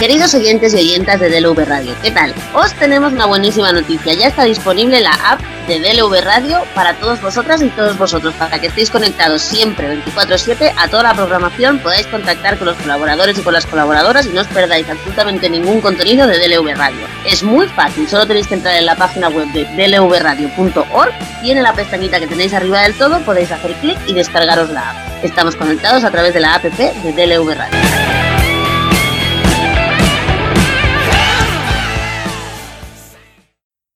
Queridos oyentes y oyentas de DLV Radio, ¿qué tal? Os tenemos una buenísima noticia. Ya está disponible la app de DLV Radio para todos vosotras y todos vosotros, para que estéis conectados siempre 24/7 a toda la programación, podáis contactar con los colaboradores y con las colaboradoras y no os perdáis absolutamente ningún contenido de DLV Radio. Es muy fácil, solo tenéis que entrar en la página web de dlvradio.org y en la pestañita que tenéis arriba del todo podéis hacer clic y descargaros la app. Estamos conectados a través de la app de DLV Radio.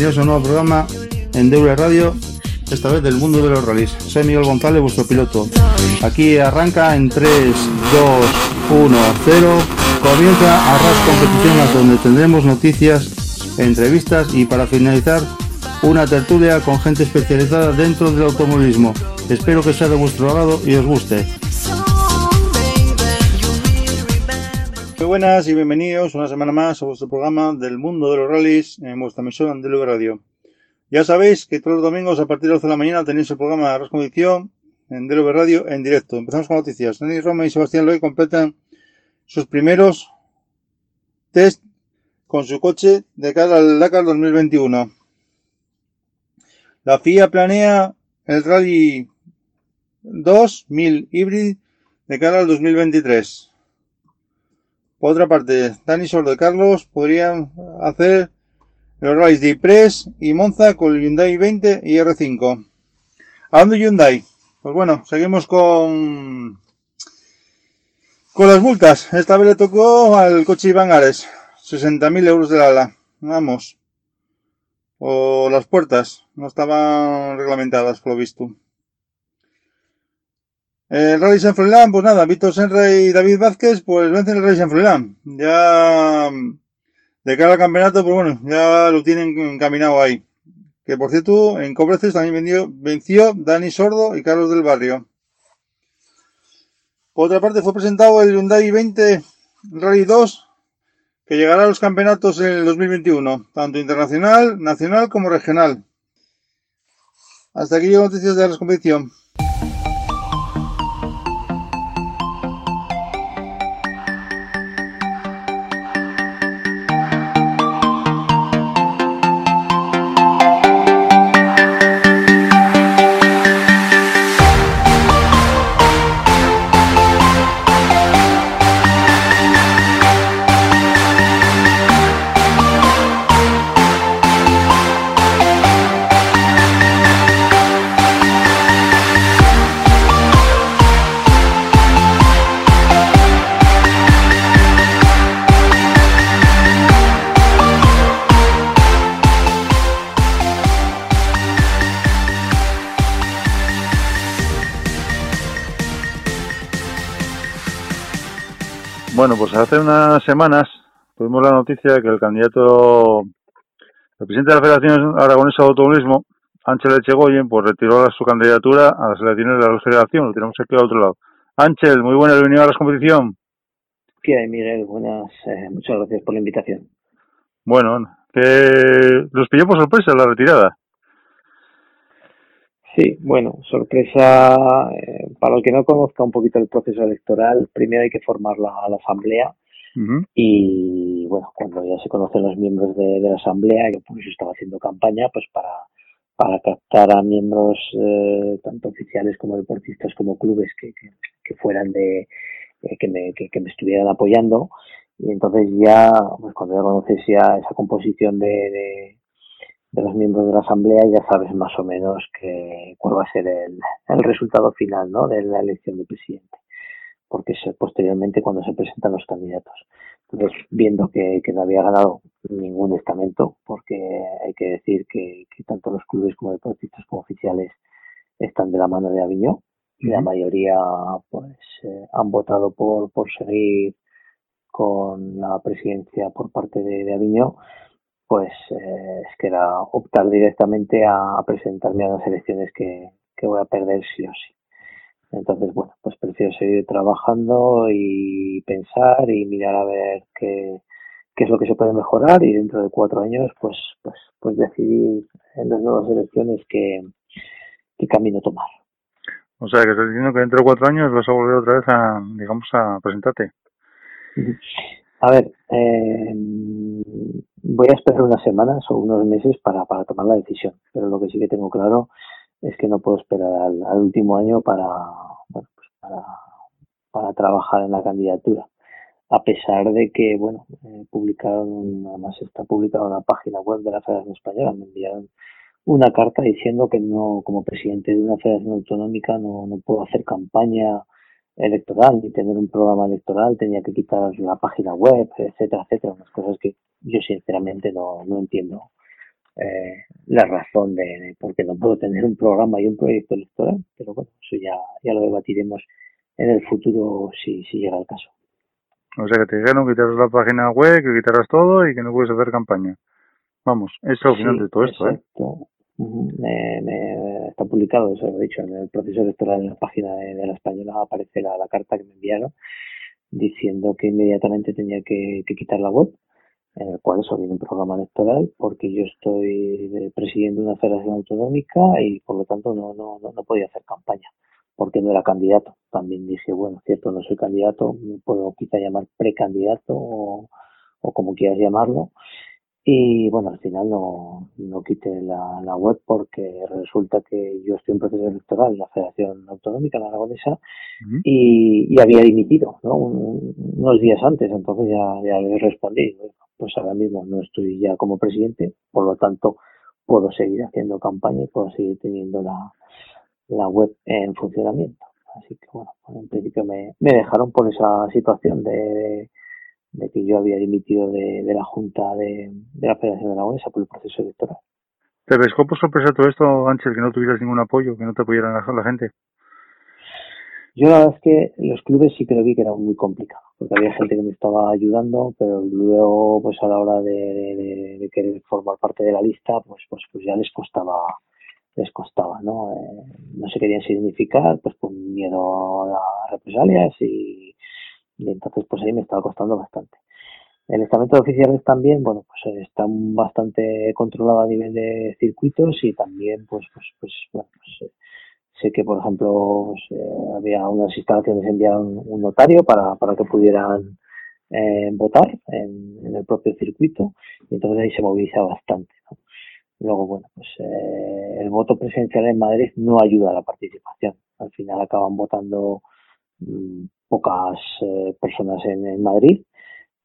Bienvenidos a nuevo programa en Deure Radio, esta vez del mundo de los rallies. Soy Miguel González, vuestro piloto. Aquí arranca en 3, 2, 1, 0. Comienza Arras Competición, donde tendremos noticias, entrevistas y para finalizar una tertulia con gente especializada dentro del automovilismo. Espero que sea de vuestro agrado y os guste. Muy buenas y bienvenidos una semana más a vuestro programa del mundo de los rallies en vuestra emisora Andelo Radio. Ya sabéis que todos los domingos a partir de las 11 de la mañana tenéis el programa de Rascondición en DLV Radio en directo. Empezamos con noticias. Denis Roma y Sebastián Loy completan sus primeros test con su coche de cara al Dakar 2021. La FIA planea el Rally 2000 híbrido de cara al 2023. Por otra parte, Dani Sordo y Carlos podrían hacer los rallies de Ypres y Monza con el Hyundai 20 y R5. Hablando de Hyundai, pues bueno, seguimos con con las multas. Esta vez le tocó al coche Iván Ares, 60.000 euros de ala. Vamos. O las puertas no estaban reglamentadas, por lo visto. El Rally San Froilán, pues nada, Víctor Senra y David Vázquez, pues vencen el Rally San Froilán. Ya de cara al campeonato, pues bueno, ya lo tienen encaminado ahí. Que por cierto, en Cobreces también venció Dani Sordo y Carlos del Barrio. Por otra parte, fue presentado el Hyundai 20 Rally 2, que llegará a los campeonatos en el 2021, tanto internacional, nacional como regional. Hasta aquí llego noticias de la competición. Hace unas semanas tuvimos la noticia de que el candidato, el presidente de la Federación Aragonesa de Automovilismo, Ángel Echegoyen, pues retiró su candidatura a las elecciones de la Federación. Lo tenemos aquí al otro lado. Ángel, muy buenas, bienvenido a la competición. ¿Qué hay, Miguel? Buenas, eh, muchas gracias por la invitación. Bueno, que los pilló por sorpresa la retirada. Sí, bueno, sorpresa. Eh, para el que no conozca un poquito el proceso electoral, primero hay que formar la, la asamblea. Y bueno, cuando ya se conocen los miembros de, la asamblea, yo pues estaba haciendo campaña pues para, para captar a miembros eh, tanto oficiales como deportistas como clubes que, que, fueran de eh, que, me, que, me estuvieran apoyando. Y entonces ya, pues cuando ya conoces ya esa composición de de los miembros de la asamblea ya sabes más o menos que cuál va a ser el, el resultado final ¿no? de la elección del presidente. Porque es posteriormente cuando se presentan los candidatos. Entonces viendo que, que no había ganado ningún estamento porque hay que decir que, que tanto los clubes como deportistas como oficiales están de la mano de Aviñón. Y la mayoría pues eh, han votado por, por seguir con la presidencia por parte de, de Aviñón, pues eh, es que era optar directamente a, presentarme a las elecciones que, que voy a perder sí o sí. Entonces, bueno, pues prefiero seguir trabajando y pensar y mirar a ver qué, qué es lo que se puede mejorar y dentro de cuatro años, pues, pues, pues decidir en las nuevas elecciones qué, qué camino tomar. O sea, que estás diciendo que dentro de cuatro años vas a volver otra vez a, digamos, a presentarte. A ver, eh, voy a esperar unas semanas o unos meses para, para tomar la decisión, pero lo que sí que tengo claro es que no puedo esperar al, último año para, bueno, pues para, para trabajar en la candidatura. A pesar de que, bueno, eh, publicaron, además está publicada en la página web de la Federación Española, me enviaron una carta diciendo que no, como presidente de una federación autonómica, no, no puedo hacer campaña electoral ni tener un programa electoral, tenía que quitar la página web, etcétera, etcétera, unas cosas que yo sinceramente no, no entiendo eh, la razón de, por qué no puedo tener un programa y un proyecto electoral, pero bueno, eso ya, ya lo debatiremos en el futuro si, si llega el caso. O sea que te dijeron que quitaras la página web, que quitaras todo y que no puedes hacer campaña. Vamos, eso es el final de todo esto, ¿eh? Me, está publicado, eso lo he dicho, en el proceso electoral en la página de, la española aparece la, carta que me enviaron diciendo que inmediatamente tenía que, quitar la web, en el cual eso viene un programa electoral, porque yo estoy presidiendo una federación autonómica y por lo tanto no, no, no, podía hacer campaña, porque no era candidato. También dije, bueno, cierto, no soy candidato, me puedo quizá llamar precandidato o, o como quieras llamarlo, y bueno, al final no, no quité la, la web porque resulta que yo estoy en proceso electoral en la Federación Autonómica, la Aragonesa, y, y, había dimitido ¿no? unos días antes, entonces ya, ya le respondí. Pues ahora mismo no estoy ya como presidente, por lo tanto puedo seguir haciendo campaña y puedo seguir teniendo la, la web en funcionamiento. Así que bueno, en principio me, me dejaron por esa situación de de que yo había dimitido de, la Junta de, la Federación de Aragonesa por el proceso electoral. ¿Te ves por sorpresa todo esto, Ángel, que no tuvieras ningún apoyo, que no te apoyaran la, la gente? Yo la verdad es que los clubes sí que lo vi que era muy complicado, porque había gente que me estaba ayudando, pero luego, pues a la hora de, querer formar parte de la lista, pues, pues, pues ya les costaba, les costaba, ¿no? Eh, no se querían significar, pues por miedo a las represalias y, y entonces pues ahí me estaba costando bastante. El estamento de oficiales también, bueno, pues está bastante controlado a nivel de circuitos y también pues pues pues bueno, pues, eh, sé que por ejemplo pues, eh, había unas instalaciones enviaron un notario para, para que pudieran eh, votar en, el propio circuito y entonces ahí se moviliza bastante. Luego, bueno, pues el voto presencial en Madrid no ayuda a la participación. Al final acaban votando pocas eh, personas en, Madrid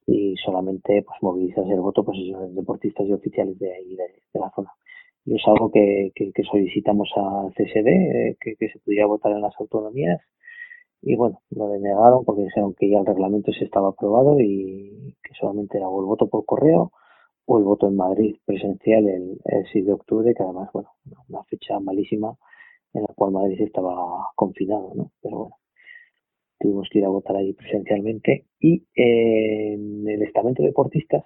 y solamente pues movilizas el voto pues deportistas y oficiales de ahí de, la zona. Y es algo que, que, solicitamos al CSD eh, que, se pudiera votar en las autonomías. Y bueno lo denegaron porque dijeron que ya el reglamento se estaba aprobado y que solamente era el voto por correo o el voto en Madrid presencial el, el 6 de octubre que además bueno una fecha malísima en la cual Madrid estaba confinado no pero bueno tuvimos que ir a votar allí presencialmente y eh, en el estamento de deportistas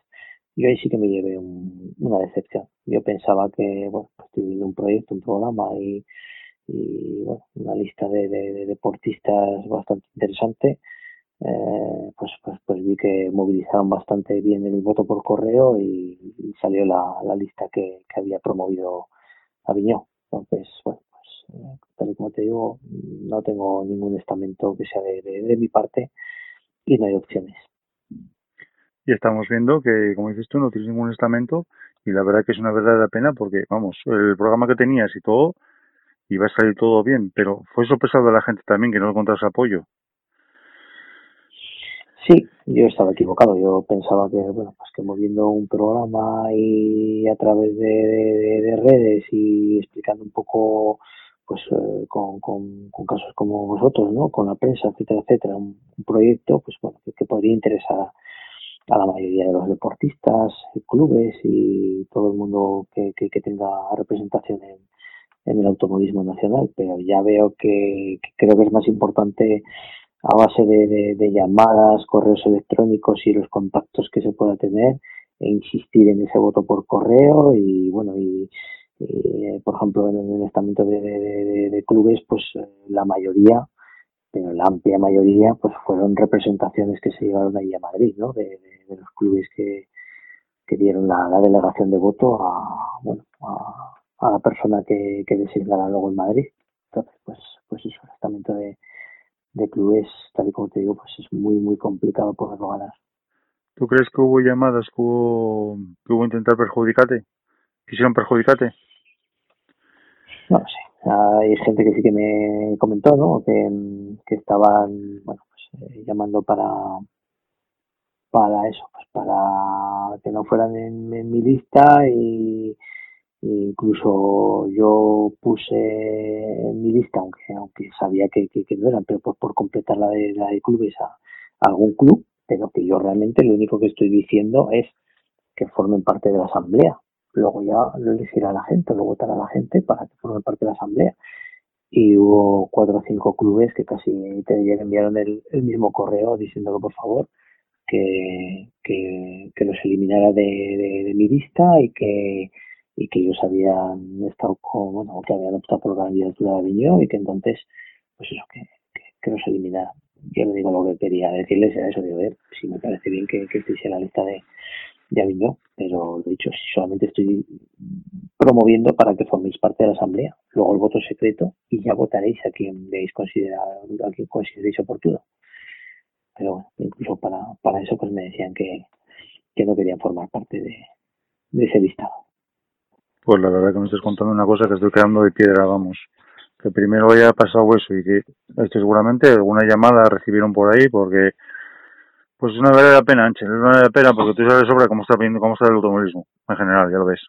yo ahí sí que me llevé una decepción. Yo pensaba que, bueno, pues estoy viendo un proyecto, un programa y, bueno, una lista de, deportistas bastante interesante. Eh, pues, pues, pues vi que movilizaron bastante bien el voto por correo y, salió la, lista que, que había promovido Aviñón. Entonces, bueno, tal y como te digo, no tengo ningún estamento que sea de, mi parte y no hay opciones. Y estamos viendo que, como dices tú, no tienes ningún estamento y la verdad que es una verdadera pena porque, vamos, el programa que tenías y todo iba a salir todo bien, pero fue sorpresa de la gente también que no encontrase apoyo. Sí, yo estaba equivocado. Yo pensaba que, bueno, pues que moviendo un programa y a través de redes y explicando un poco pues eh, con, con, casos como vosotros, ¿no? Con la prensa, etcétera, etcétera, un, proyecto, pues bueno, que, podría interesar a la mayoría de los deportistas, clubes y todo el mundo que, que, tenga representación en, en el automovilismo nacional, pero ya veo que, creo que es más importante a base de, llamadas, correos electrónicos y los contactos que se pueda tener, e insistir en ese voto por correo y bueno, y, por ejemplo en el estamento de, clubes, pues eh, la mayoría, pero la amplia mayoría, pues fueron representaciones que se llevaron ahí a Madrid, ¿no? De, los clubes que, que dieron la, delegación de voto a, bueno, a, a la persona que, que designará luego en Madrid. Entonces, pues, pues eso, el estamento de, de clubes, tal y como te digo, pues es muy, muy complicado poderlo ganar. ¿Tú crees que hubo llamadas que hubo, que hubo intentar perjudicarte? ¿Quisieron perjudicarte? No sé. Hay gente que sí que me comentó, ¿no? Que, que estaban, bueno, pues, eh, llamando para para eso, pues para que no fueran en mi lista y, incluso yo puse en mi lista, aunque aunque sabía que, que, no eran, pero por, por completar la de, la de clubes a, algún club, pero que yo realmente lo único que estoy diciendo es que formen parte de la asamblea. Luego ya lo elegirá la gente, lo votará la gente para que formen parte de la asamblea. Y hubo cuatro o cinco clubes que casi te enviaron el, el mismo correo diciéndolo por favor que, que, que los eliminara de, de, de mi lista y que y que ellos habían estado con, bueno, que habían optado por la candidatura de Aviñó y que entonces, pues eso, que, que, nos eliminara. Yo no digo lo que quería decirles, era eso, digo, ver, si me parece bien que, que estéis en la lista de, de Aviñó, pero de hecho solamente estoy promoviendo para que forméis parte de la asamblea. Luego el voto secreto y ya votaréis a quien veis considerar, a quien consideréis oportuno. Pero bueno, incluso para, para eso pues me decían que, que no querían formar parte de, de ese listado. Pues la verdad que me estás contando una cosa que estoy quedando de piedra, vamos. Que primero haya pasado eso y que esto seguramente alguna llamada recibieron por ahí porque pues es una verdadera pena, Anche, es una verdadera pena porque tú sabes sobre cómo está cómo está el automovilismo en general, ya lo ves.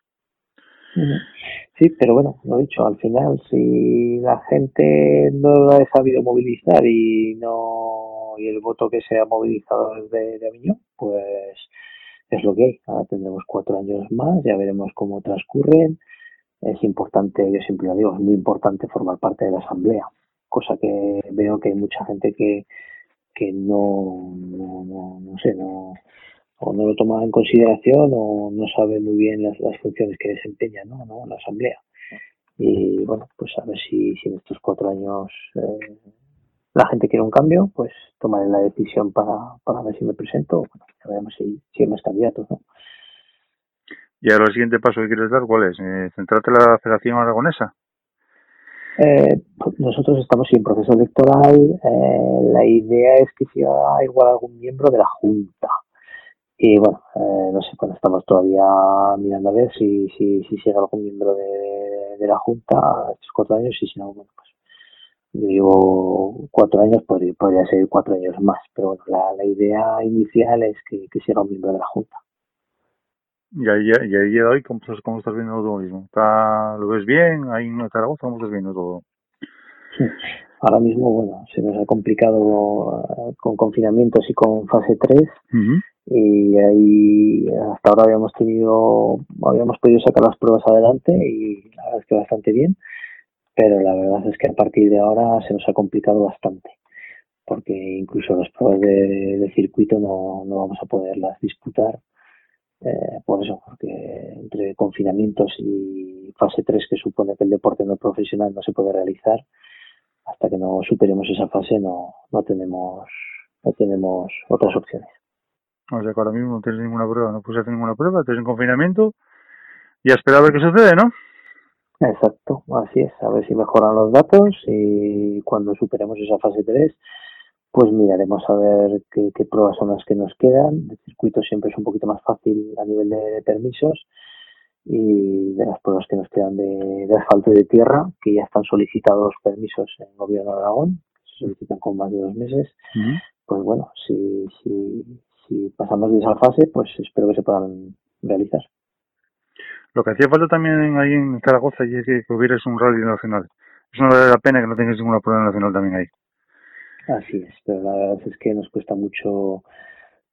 Sí, pero bueno, lo dicho, al final si la gente no ha sabido movilizar y no y el voto que se ha movilizado desde de Aviñón, pues es lo que hay. Ahora tendremos cuatro años más, ya veremos cómo transcurren. Es importante, yo siempre lo digo, es muy importante formar parte de la asamblea, cosa que veo que hay mucha gente que, que no, no, no, sé, no, o no lo toma en consideración o no sabe muy bien las, las funciones que desempeña ¿no? ¿no? la asamblea. Y bueno, pues a ver si, si en estos cuatro años eh, la gente quiere un cambio, pues tomaré la decisión para, para ver si me presento. Bueno, ya si, si hay más candidatos, ¿no? ¿Y ahora el siguiente paso que quieres dar cuál es? Eh, ¿Centrarte en la Federación Aragonesa? Eh, nosotros estamos en proceso electoral. Eh, la idea es que sea igual algún miembro de la Junta. Y bueno, eh, no sé, cuando estamos todavía mirando a ver si, si, si sigue algún miembro de, de la Junta estos cuatro años y si no, bueno, pues yo llevo cuatro años, podría, podría ser cuatro años más, pero bueno, la, la idea inicial es que, que sea un miembro de la Junta. ¿Y ahí, y ahí de hoy cómo, cómo estás viendo todo mismo? ¿Está, ¿Lo ves bien ahí en Zaragoza? ¿Cómo estás viendo todo? Ahora mismo, bueno, se nos ha complicado uh, con confinamientos y con fase 3 y ahí hasta ahora habíamos tenido, habíamos podido sacar las pruebas adelante y la verdad es que bastante bien pero la verdad es que a partir de ahora se nos ha complicado bastante, porque incluso las pruebas de, circuito no, no, vamos a poderlas disputar, eh, por eso, porque entre confinamientos y fase 3 que supone que el deporte no profesional no se puede realizar, hasta que no superemos esa fase no, no tenemos no tenemos otras opciones. O sea que ahora mismo no tienes ninguna prueba, no puedes hacer ninguna prueba, estás en confinamiento y a esperar a ver qué sucede, ¿no? Exacto, así es, a ver si mejoran los datos y cuando superemos esa fase 3, pues miraremos a ver qué, qué pruebas son las que nos quedan. El circuito siempre es un poquito más fácil a nivel de, permisos y de las pruebas que nos quedan de, de, asfalto y de tierra, que ya están solicitados permisos en el gobierno de Aragón, se solicitan con más de dos meses. Pues bueno, si, si, si pasamos de esa fase, pues espero que se puedan realizar. Lo que hacía falta también ahí en Zaragoza y es que, hubieras un rally nacional. Es una la pena que no tengas ninguna prueba nacional también ahí. Así es, pero la verdad es que nos cuesta mucho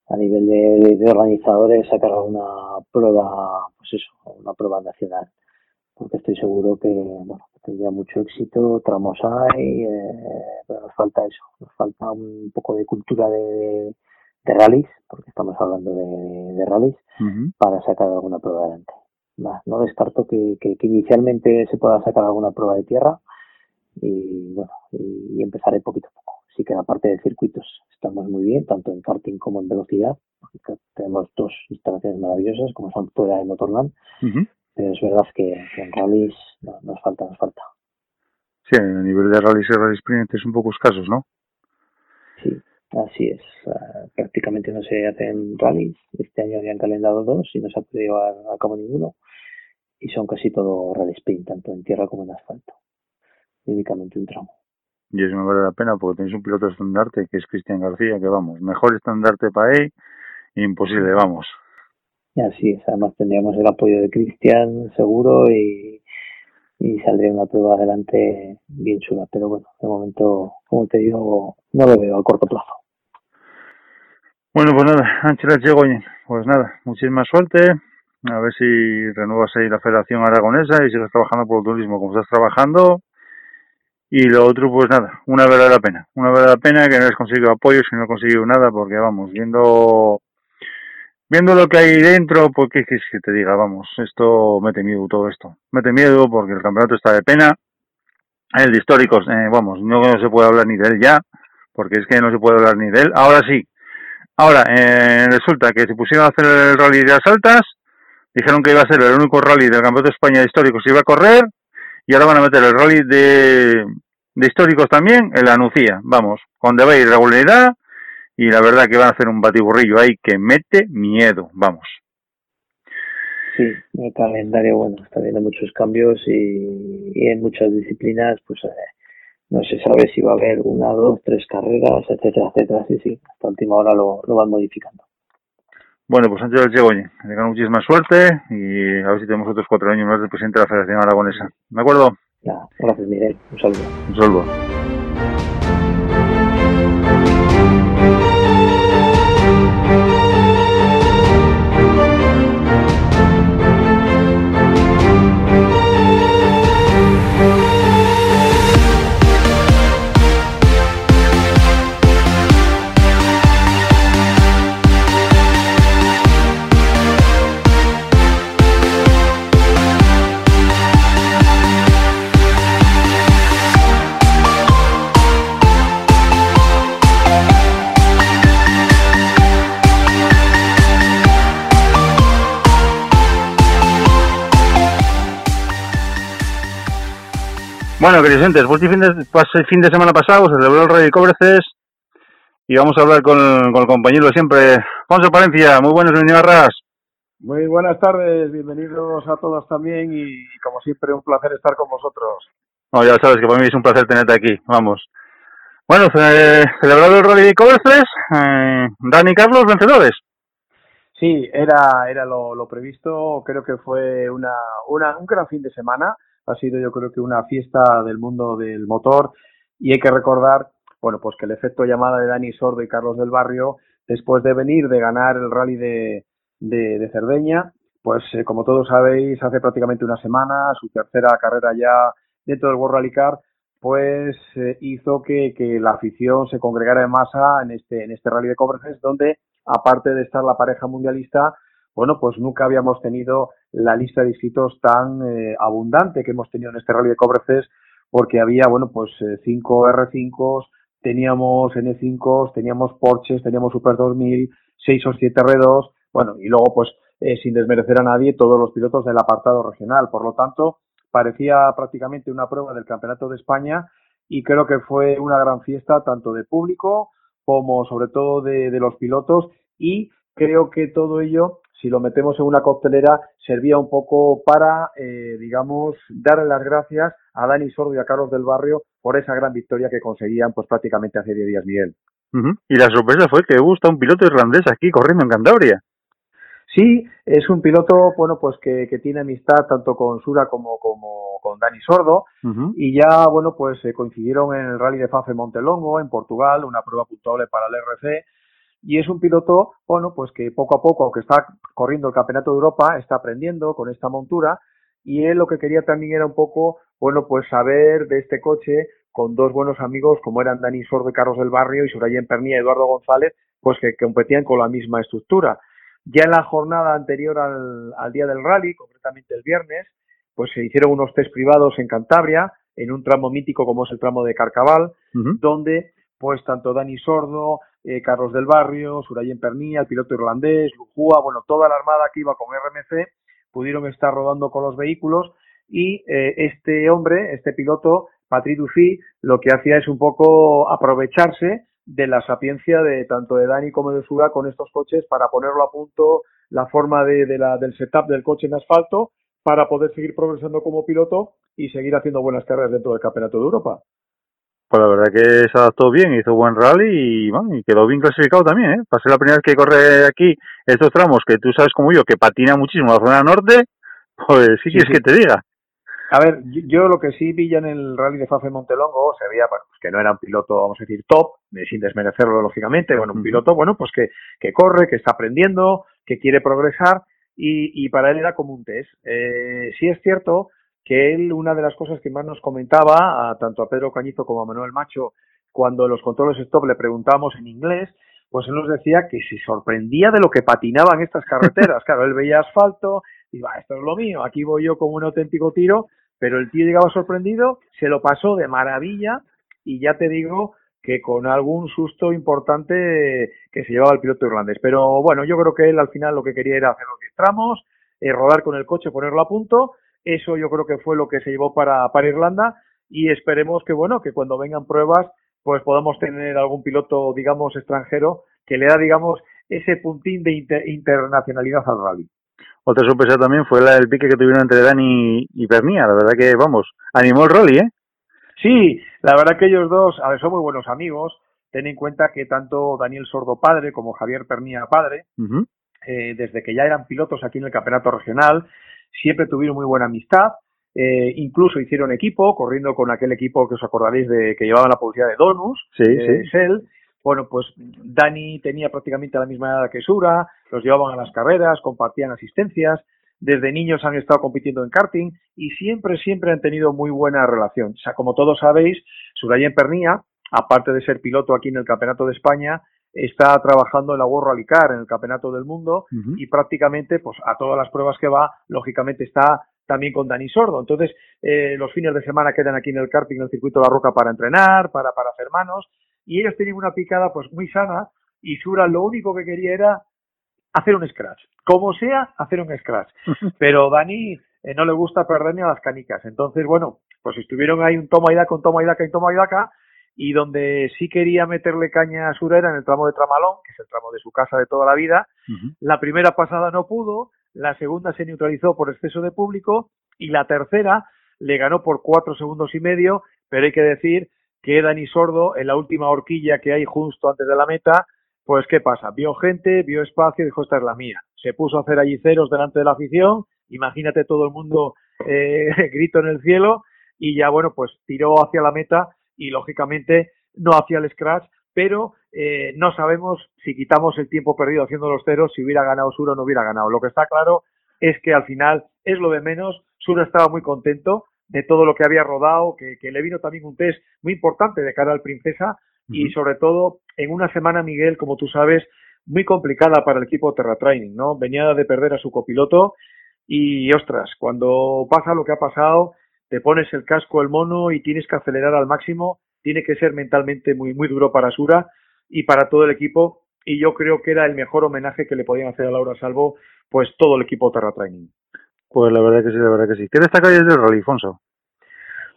a nivel de, de organizadores sacar una prueba, pues eso, una prueba nacional. porque estoy seguro que, bueno, tendría mucho éxito, tramos hay, eh, pero nos falta eso, nos falta un poco de cultura de, de rallies, porque estamos hablando de, de rallies, para sacar alguna prueba adelante. No, descarto que, que, inicialmente se pueda sacar alguna prueba de tierra y bueno, y, empezaré poquito a poco. Así que en la parte de circuitos estamos muy bien, tanto en karting como en velocidad. Tenemos dos instalaciones maravillosas como son fuera de Motorland, pero es verdad que, en rallies nos falta, nos falta. Sí, a nivel de rallies y rally sprint es un poco escasos, ¿no? Sí, así es. Prácticamente no se hacen rallies. Este año habían calendado dos y no se ha podido llevar a cabo ninguno. Y son casi todo rally sprint, tanto en tierra como en asfalto. Únicamente un tramo. Y eso me vale la pena porque tenéis un piloto estandarte que es Cristian García, que vamos, mejor estandarte para él, imposible, vamos. Así es, además tendríamos el apoyo de Cristian seguro y, y saldría una prueba adelante bien chula. Pero bueno, de momento, como te digo, no lo veo a corto plazo. Bueno, pues nada, Ángeles Chegoyen, pues nada, muchísima suerte. A ver si renuevas ahí la Federación Aragonesa y sigues trabajando por el turismo como estás trabajando. Y lo otro, pues nada, una verdadera pena. Una verdadera pena que no has conseguido apoyo si no has conseguido nada, porque vamos, viendo viendo lo que hay dentro, porque es que te diga, vamos, esto mete miedo todo esto. Mete miedo porque el campeonato está de pena. El de históricos, eh, vamos, no se puede hablar ni de él ya, porque es que no se puede hablar ni de él. Ahora sí. Ahora, eh, resulta que se pusieron a hacer el rally de las altas, dijeron que iba a ser el único rally del campeonato de España de históricos que iba a correr, y ahora van a meter el rally de, de históricos también en la Nucía. Vamos, con debe irregularidad, y la verdad que van a hacer un batiburrillo ahí que mete miedo, vamos. Sí, el calendario, bueno, está viendo muchos cambios y, en muchas disciplinas, pues eh, no se sabe si va a haber una, dos, tres carreras, etcétera, etcétera. Sí, sí, hasta última hora lo, lo van modificando. Bueno, pues Sánchez del oye, que tengan muchísima suerte y a ver si tenemos otros cuatro años más de presidente de la Federación Aragonesa. ¿De acuerdo? Ya, gracias, Miguel. Un saludo. Un saludo. Bueno, queridos después del fin de, fin de semana pasado se celebró el Rey Cobreces y vamos a hablar con, con, el compañero de siempre, José Palencia. Muy buenos, bienvenido Ras. Muy buenas tardes, bienvenidos a todos también y, como siempre un placer estar con vosotros. No, ya sabes que para mí es un placer tenerte aquí, vamos. Bueno, celebrado el Rally Cobreces, eh, Dani y Carlos, vencedores. Sí, era, era lo, lo previsto, creo que fue una, una, un gran fin de semana ha sido yo creo que una fiesta del mundo del motor. Y hay que recordar, bueno, pues que el efecto llamada de Dani Sordo y Carlos del Barrio, después de venir de ganar el rally de, de, Cerdeña, pues eh, como todos sabéis, hace prácticamente una semana, su tercera carrera ya dentro del World Rally Car, pues eh, hizo que, la afición se congregara en masa en este, en este rally de Cobreces, donde aparte de estar la pareja mundialista, bueno, pues nunca habíamos tenido la lista de inscritos tan eh, abundante que hemos tenido en este rally de Cobreces, porque había, bueno, pues eh, cinco R5, teníamos N5, teníamos Porsches, teníamos Super 2000, 6 o 7 R2, bueno, y luego, pues, eh, sin desmerecer a nadie, todos los pilotos del apartado regional. Por lo tanto, parecía prácticamente una prueba del Campeonato de España y creo que fue una gran fiesta tanto de público como sobre todo de los pilotos y creo que todo ello si lo metemos en una coctelera, servía un poco para, eh, digamos, darle las gracias a Dani Sordo y a Carlos del Barrio por esa gran victoria que conseguían pues prácticamente hace 10 días, Miguel. Y la sorpresa fue que gusta un piloto irlandés aquí corriendo en Cantabria. Sí, es un piloto, bueno, pues que, que tiene amistad tanto con Sura como, como con Dani Sordo. Y ya, bueno, pues se coincidieron en el Rally de Fafe Montelongo, en Portugal, una prueba puntuable para el RC y es un piloto, bueno, pues que poco a poco, aunque está corriendo el Campeonato de Europa, está aprendiendo con esta montura y él lo que quería también era un poco, bueno, pues saber de este coche con dos buenos amigos como eran Dani Sordo y Carlos del Barrio y Surayen Pernía y Eduardo González, pues que competían con la misma estructura. Ya en la jornada anterior al, al día del rally, concretamente el viernes, pues se hicieron unos test privados en Cantabria, en un tramo mítico como es el tramo de Carcaval, donde pues tanto Dani Sordo, eh, Carlos del Barrio, Surayen Pernía, el piloto irlandés, Lujúa, bueno, toda la armada que iba con RMC, pudieron estar rodando con los vehículos y eh, este hombre, este piloto, Patrick Duffy, lo que hacía es un poco aprovecharse de la sapiencia de tanto de Dani como de Sura con estos coches para ponerlo a punto la forma de, la, del setup del coche en asfalto para poder seguir progresando como piloto y seguir haciendo buenas carreras dentro del Campeonato de Europa. Pues la verdad que se adaptó bien, hizo buen rally y, bueno, y quedó bien clasificado también, ¿eh? Para ser la primera vez que corre aquí estos tramos que tú sabes como yo, que patina muchísimo la zona norte, pues sí, quieres que te diga. A ver, yo lo que sí vi ya en el rally de Fafe Montelongo se veía bueno, pues que no era un piloto, vamos a decir, top, sin desmerecerlo lógicamente, bueno, un piloto, bueno, pues que, que corre, que está aprendiendo, que quiere progresar y, y para él era como un test. Eh, sí es cierto que él, una de las cosas que más nos comentaba, a, tanto a Pedro Cañizo como a Manuel Macho, cuando los controles stop le preguntamos en inglés, pues él nos decía que se sorprendía de lo que patinaban estas carreteras. Claro, él veía asfalto, y va, esto es lo mío, aquí voy yo como un auténtico tiro, pero el tío llegaba sorprendido, se lo pasó de maravilla y ya te digo que con algún susto importante que se llevaba el piloto irlandés. Pero bueno, yo creo que él al final lo que quería era hacer los 10 tramos, eh, rodar con el coche, ponerlo a punto. Eso yo creo que fue lo que se llevó para, para Irlanda y esperemos que bueno, que cuando vengan pruebas pues podamos tener algún piloto, digamos, extranjero que le da, digamos, ese puntín de internacionalidad al rally. Otra sorpresa también fue la del pique que tuvieron entre Dani y Pernía. La verdad que, vamos, animó el rally, ¿eh? Sí, la verdad que ellos dos, a ver, son muy buenos amigos. Ten en cuenta que tanto Daniel Sordo padre como Javier Pernía padre, eh, desde que ya eran pilotos aquí en el campeonato regional, siempre tuvieron muy buena amistad. Eh, incluso hicieron equipo, corriendo con aquel equipo que os acordaréis de que llevaban la publicidad de Donus, sí, sí. Shell. Bueno, pues Dani tenía prácticamente la misma edad que Sura, los llevaban a las carreras, compartían asistencias, desde niños han estado compitiendo en karting y siempre, siempre han tenido muy buena relación. O sea, como todos sabéis, Surayen Pernía, aparte de ser piloto aquí en el Campeonato de España, está trabajando en la World Rally Car, en el Campeonato del Mundo, y prácticamente, pues a todas las pruebas que va, lógicamente está también con Dani Sordo. Entonces, eh, los fines de semana quedan aquí en el karting, en el circuito de la Roca para entrenar, para, para hacer manos, y ellos tenían una picada pues muy sana, y Sura lo único que quería era hacer un scratch. Como sea, hacer un scratch. Pero Dani eh, no le gusta perder ni a las canicas. Entonces, bueno, pues estuvieron ahí un toma y daca, un toma y daca, un toma y daca, y donde sí quería meterle caña a Sura era en el tramo de Tramalón, que es el tramo de su casa de toda la vida. La primera pasada no pudo, la segunda se neutralizó por exceso de público y la tercera le ganó por cuatro segundos y medio, pero hay que decir que Dani Sordo en la última horquilla que hay justo antes de la meta, pues ¿qué pasa? Vio gente, vio espacio y dijo esta es la mía. Se puso a hacer allí ceros delante de la afición, imagínate todo el mundo eh, grito en el cielo y ya bueno pues tiró hacia la meta y lógicamente no hacía el scratch, pero eh, no sabemos si quitamos el tiempo perdido haciendo los ceros, si hubiera ganado Sura o no hubiera ganado. Lo que está claro es que al final es lo de menos. Sura estaba muy contento de todo lo que había rodado, que, le vino también un test muy importante de cara al Princesa y sobre todo en una semana, Miguel, como tú sabes, muy complicada para el equipo Terra Training, ¿no? Venía de perder a su copiloto y, ostras, cuando pasa lo que ha pasado, te pones el casco, el mono y tienes que acelerar al máximo, tiene que ser mentalmente muy, muy duro para Sura y para todo el equipo y yo creo que era el mejor homenaje que le podían hacer a Laura Salvo, pues todo el equipo Terra Training. Pues la verdad que sí, la verdad que sí. ¿Qué destacarías del rally, Fonso?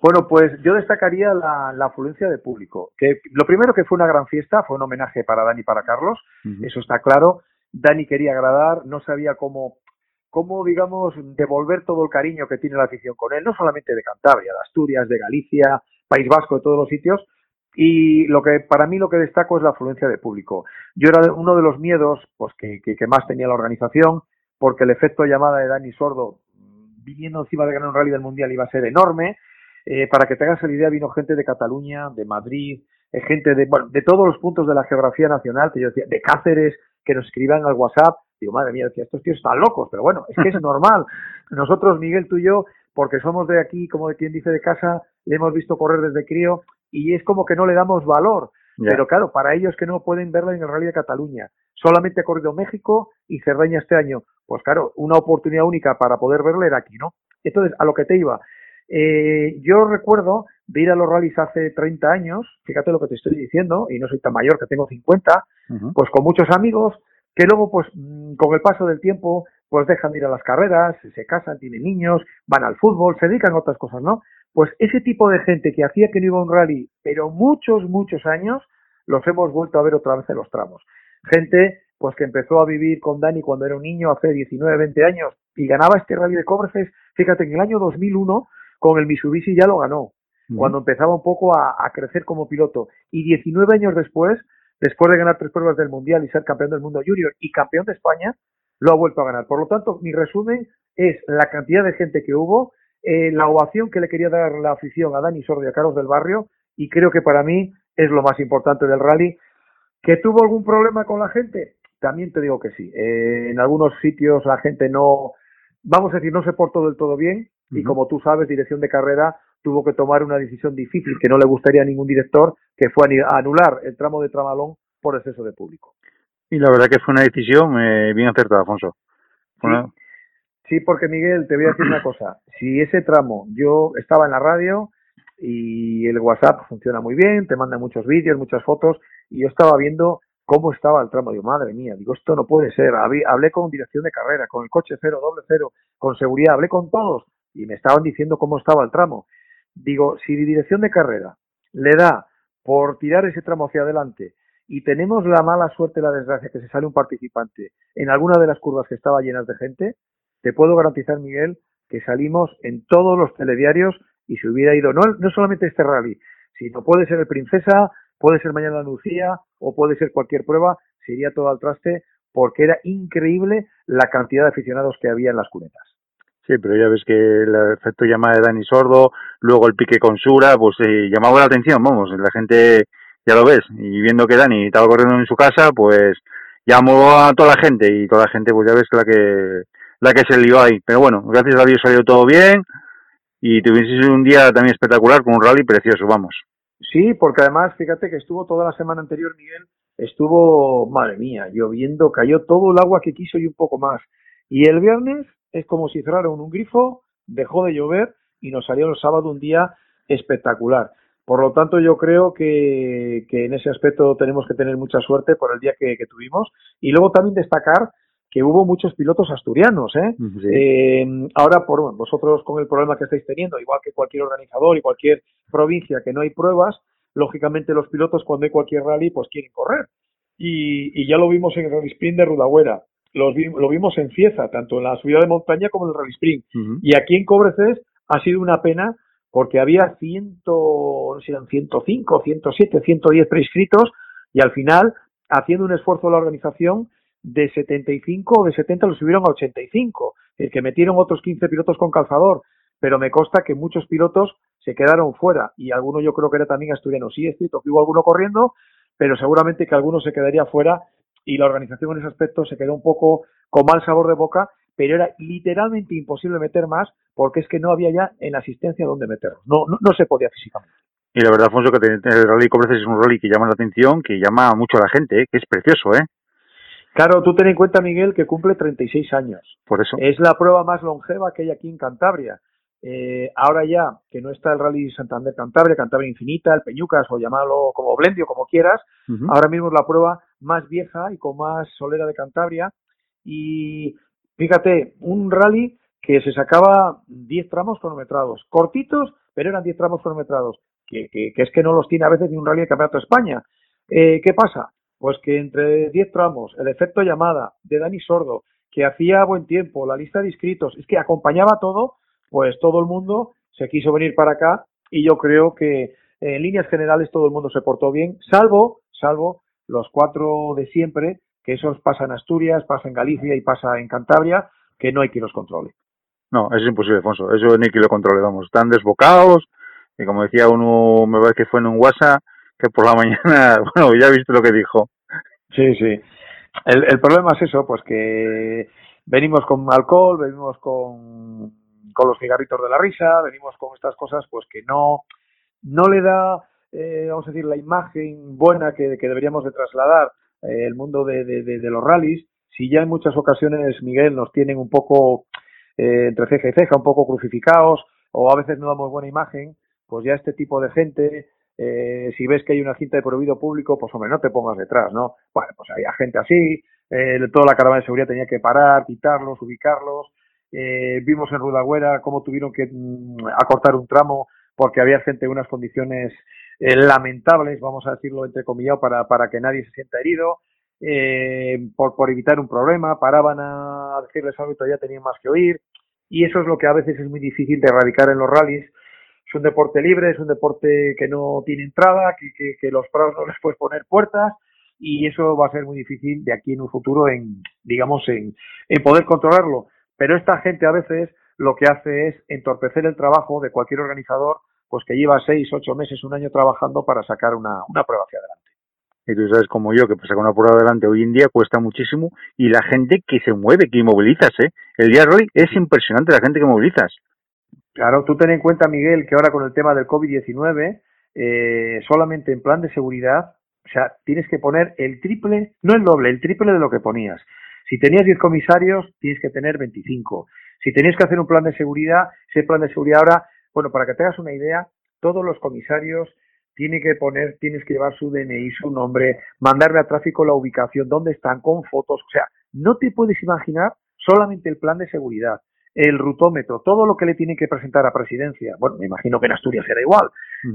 Bueno, pues yo destacaría la, afluencia de público. Que lo primero que fue una gran fiesta, fue un homenaje para Dani y para Carlos, eso está claro. Dani quería agradar, no sabía cómo cómo, digamos, devolver todo el cariño que tiene la afición con él, no solamente de Cantabria, de Asturias, de Galicia, País Vasco, de todos los sitios. Y lo que para mí lo que destaco es la afluencia de público. Yo era uno de los miedos pues que, que, más tenía la organización, porque el efecto llamada de Dani Sordo, viniendo encima de ganar un rally del mundial, iba a ser enorme. Eh, para que te hagas la idea, vino gente de Cataluña, de Madrid, eh, gente de, bueno, de todos los puntos de la geografía nacional, que yo decía, de Cáceres, que nos escriban al WhatsApp, Digo, madre mía, decía, estos tíos están locos, pero bueno, es que es normal. Nosotros, Miguel, tú y yo, porque somos de aquí, como de quien dice de casa, le hemos visto correr desde crío y es como que no le damos valor. Pero claro, para ellos que no pueden verla en el Rally de Cataluña, solamente ha corrido México y Cerdeña este año. Pues claro, una oportunidad única para poder verla era aquí, ¿no? Entonces, a lo que te iba. Eh, yo recuerdo de ir a los rallies hace 30 años, fíjate lo que te estoy diciendo, y no soy tan mayor que tengo 50, pues con muchos amigos que luego, pues mm, con el paso del tiempo, pues dejan de ir a las carreras, se casan, tienen niños, van al fútbol, se dedican a otras cosas, ¿no? Pues ese tipo de gente que hacía que no iba a un rally, pero muchos, muchos años, los hemos vuelto a ver otra vez en los tramos. Gente, pues que empezó a vivir con Dani cuando era un niño, hace 19, 20 años, y ganaba este rally de Cobreces, fíjate, en el año 2001, con el Mitsubishi ya lo ganó, cuando empezaba un poco a, a crecer como piloto. Y 19 años después, después de ganar tres pruebas del Mundial y ser campeón del mundo junior y campeón de España, lo ha vuelto a ganar. Por lo tanto, mi resumen es la cantidad de gente que hubo, eh, la ovación que le quería dar la afición a Dani Sordo y a Carlos del Barrio, y creo que para mí es lo más importante del rally. ¿Que tuvo algún problema con la gente? También te digo que sí. Eh, en algunos sitios la gente no, vamos a decir, no se portó del todo bien, y como tú sabes, dirección de carrera tuvo que tomar una decisión difícil que no le gustaría a ningún director, que fue anular el tramo de Tramalón por exceso de público. Y la verdad que fue una decisión eh, bien acertada, Afonso. Sí. porque Miguel, te voy a decir una cosa. Si ese tramo, yo estaba en la radio y el WhatsApp funciona muy bien, te manda muchos vídeos, muchas fotos, y yo estaba viendo cómo estaba el tramo. Digo, madre mía, digo, esto no puede ser. Hablé con dirección de carrera, con el coche cero, doble cero, con seguridad, hablé con todos y me estaban diciendo cómo estaba el tramo. Digo, si dirección de carrera le da por tirar ese tramo hacia adelante y tenemos la mala suerte, la desgracia que se sale un participante en alguna de las curvas que estaba llenas de gente, te puedo garantizar, Miguel, que salimos en todos los telediarios y se hubiera ido, no, no solamente este rally, sino puede ser el Princesa, puede ser mañana Lucía o puede ser cualquier prueba, se iría todo al traste porque era increíble la cantidad de aficionados que había en las cunetas. Sí, pero ya ves que el efecto llamada de Dani Sordo, luego el pique con Sura, pues eh, llamaba la atención, vamos, la gente ya lo ves, y viendo que Dani estaba corriendo en su casa, pues llamó a toda la gente y toda la gente pues ya ves la que la que se lió ahí. Pero bueno, gracias a Dios salió todo bien y tuvieses un día también espectacular con un rally precioso, vamos. Sí, porque además fíjate que estuvo toda la semana anterior, Miguel, estuvo, madre mía, lloviendo, cayó todo el agua que quiso y un poco más. Y el viernes es como si cerraron un grifo, dejó de llover y nos salió el sábado un día espectacular. Por lo tanto, yo creo que, en ese aspecto tenemos que tener mucha suerte por el día que, tuvimos. Y luego también destacar que hubo muchos pilotos asturianos. ¿eh? eh ahora, por vosotros con el problema que estáis teniendo, igual que cualquier organizador y cualquier provincia que no hay pruebas, lógicamente los pilotos cuando hay cualquier rally pues quieren correr. Y, ya lo vimos en el Rally Sprint de Rudagüera, lo, lo vimos en Cieza, tanto en la subida de montaña como en el Rally Sprint. Y aquí en Cobreces ha sido una pena porque había ciento, no sé, 105, 107, 110 prescritos y al final, haciendo un esfuerzo de la organización, de 75 o de 70 los subieron a 85, el que metieron otros 15 pilotos con calzador, pero me consta que muchos pilotos se quedaron fuera y alguno yo creo que era también asturiano. Sí, es cierto que hubo alguno corriendo, pero seguramente que alguno se quedaría fuera y la organización en ese aspecto se quedó un poco con mal sabor de boca pero era literalmente imposible meter más porque es que no había ya en asistencia donde meterlos. No, no, se podía físicamente. Y la verdad, Alfonso, que el rally Cobreces es un rally que llama la atención, que llama mucho a la gente, ¿eh? que es precioso, ¿eh? Claro, tú ten en cuenta, Miguel, que cumple 36 años. Por eso. Es la prueba más longeva que hay aquí en Cantabria. Eh, ahora ya que no está el Rally Santander Cantabria, Cantabria Infinita, el Peñucas o llamarlo como Blendio, como quieras, ahora mismo es la prueba más vieja y con más solera de Cantabria. Y Fíjate, un rally que se sacaba 10 tramos cronometrados, cortitos, pero eran 10 tramos cronometrados, que, que, es que no los tiene a veces ni un rally de Campeonato de España. Eh, ¿Qué pasa? Pues que entre 10 tramos, el efecto llamada de Dani Sordo, que hacía buen tiempo, la lista de inscritos, es que acompañaba todo, pues todo el mundo se quiso venir para acá y yo creo que en líneas generales todo el mundo se portó bien, salvo, salvo los cuatro de siempre, que eso pasa en Asturias, pasa en Galicia y pasa en Cantabria, que no hay quien los controle. No, eso es imposible, Alfonso. Eso hay quien lo controle, vamos. Están desbocados y como decía uno, me parece que fue en un WhatsApp, que por la mañana, bueno, ya viste lo que dijo. Sí, sí. el, el problema es eso, pues que venimos con alcohol, venimos con, con los cigarritos de la risa, venimos con estas cosas, pues que no, no le da, eh, vamos a decir, la imagen buena que, que deberíamos de trasladar eh, el mundo de, de, de, los rallies. Si ya en muchas ocasiones, Miguel, nos tienen un poco eh, entre ceja y ceja, un poco crucificados, o a veces no damos buena imagen, pues ya este tipo de gente, eh, si ves que hay una cinta de prohibido público, pues hombre, no te pongas detrás, ¿no? Bueno, pues había gente así, eh, toda la caravana de seguridad tenía que parar, quitarlos, ubicarlos, eh, vimos en Rudagüera cómo tuvieron que mm, acortar un tramo porque había gente en unas condiciones eh, lamentables, vamos a decirlo entre comillas, para, para que nadie se sienta herido, eh, por, por evitar un problema, paraban a decirles algo y todavía tenían más que oír, y eso es lo que a veces es muy difícil de erradicar en los rallies. Es un deporte libre, es un deporte que no tiene entrada, que, que, que los prados no les puedes poner puertas, y eso va a ser muy difícil de aquí en un futuro en, digamos, en, en poder controlarlo. Pero esta gente a veces lo que hace es entorpecer el trabajo de cualquier organizador, pues que lleva seis, ocho meses, un año trabajando para sacar una, una prueba hacia adelante. Y tú sabes como yo que sacar una prueba adelante hoy en día cuesta muchísimo y la gente que se mueve, que movilizas, ¿eh? El día de hoy es impresionante la gente que movilizas. Claro, tú ten en cuenta, Miguel, que ahora con el tema del COVID-19, eh, solamente en plan de seguridad, o sea, tienes que poner el triple, no el doble, el triple de lo que ponías. Si tenías 10 comisarios, tienes que tener 25. Si tenías que hacer un plan de seguridad, ese plan de seguridad ahora, bueno, para que te hagas una idea, todos los comisarios tienen que poner, tienes que llevar su DNI, su nombre, mandarle a tráfico la ubicación, dónde están, con fotos. O sea, no te puedes imaginar solamente el plan de seguridad, el rutómetro, todo lo que le tienen que presentar a presidencia. Bueno, me imagino que en Asturias será igual.